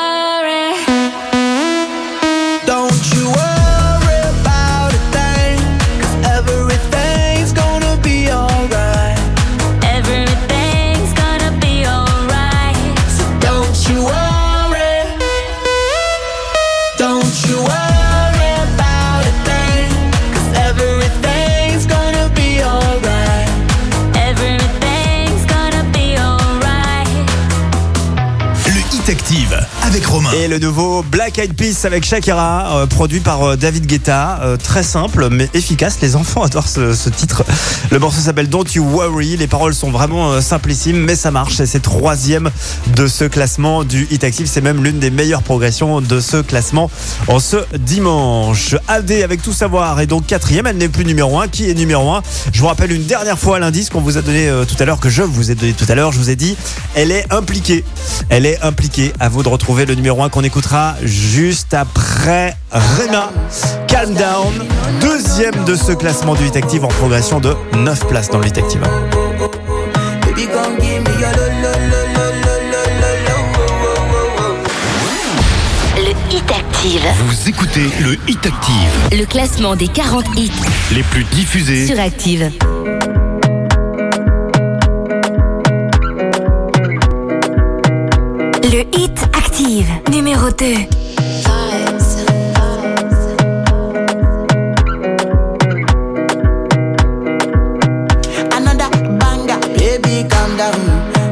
le nouveau Black Eyed Peas avec Shakira, euh, produit par euh, David Guetta. Euh, très simple mais efficace. Les enfants adorent ce, titre. Le morceau s'appelle Don't You Worry. Les paroles sont vraiment simplissimes, mais ça marche. C'est troisième de ce classement du Hit C'est même l'une des meilleures progressions de ce classement en ce dimanche. AD avec tout savoir et donc quatrième. Elle n'est plus numéro un. Qui est numéro un? Je vous rappelle une dernière fois l'indice qu'on vous a donné tout à l'heure, que je vous ai donné tout à l'heure. Je vous ai dit, elle est impliquée. Elle est impliquée. À vous de retrouver le numéro 1 qu'on écoutera juste après Rema. Calm down, deuxième de ce classement du Hit Active en progression de 9 places dans le Hit Active. Le Hit Active. Vous écoutez le Hit Active. Le classement des 40 hits les plus diffusés sur Active. Le hit active, numéro 2. Another banger, baby, calm down,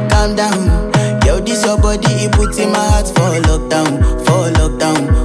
calm down. Yo, this your body, it puts in my heart for lockdown, for lockdown.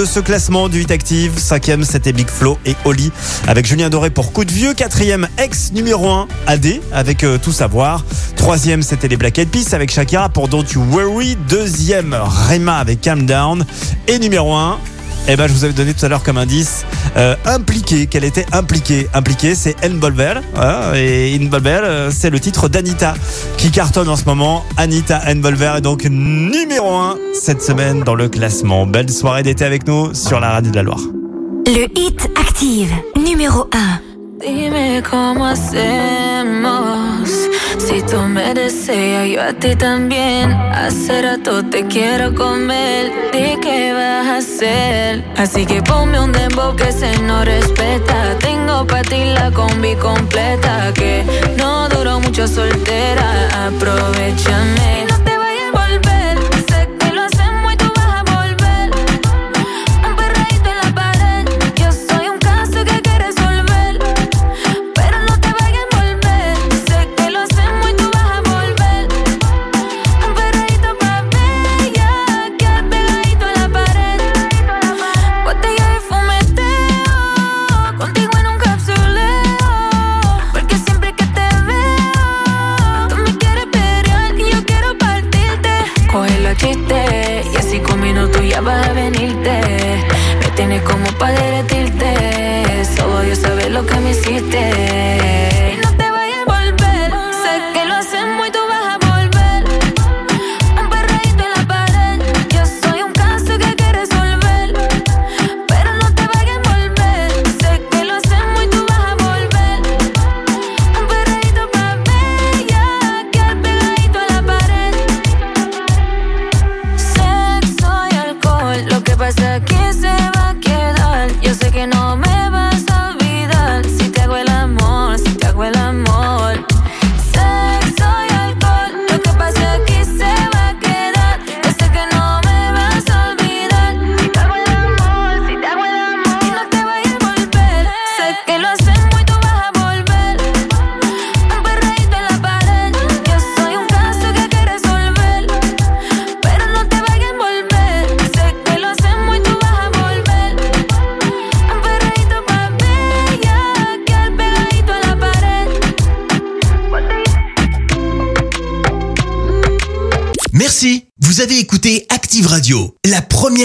de ce classement du 8 Active. Cinquième, c'était Big Flo et Oli avec Julien Doré pour Coup de Vieux. Quatrième, ex numéro 1, AD avec euh, Tout Savoir. Troisième, c'était les Black Eyed Peas avec Shakira pour Don't You Worry. Deuxième, Rema avec Calm Down. Et numéro 1, eh ben, je vous avais donné tout à l'heure comme indice euh, impliqué, qu'elle était impliquée. Impliquée, c'est Enbolver. Hein, et Enbolver, euh, c'est le titre d'Anita qui cartonne en ce moment. Anita Enbolver est donc numéro 1 cette semaine dans le classement. Belle soirée d'été avec nous sur la radio de la Loire. Le hit active numéro 1. Dime cómo hacemos. Si tú me deseas, yo a ti también. Hace rato te quiero comer. ¿De qué vas a hacer? Así que ponme un dembow que se no respeta. Tengo para ti la combi completa. Que no duró mucho soltera. Aprovechame.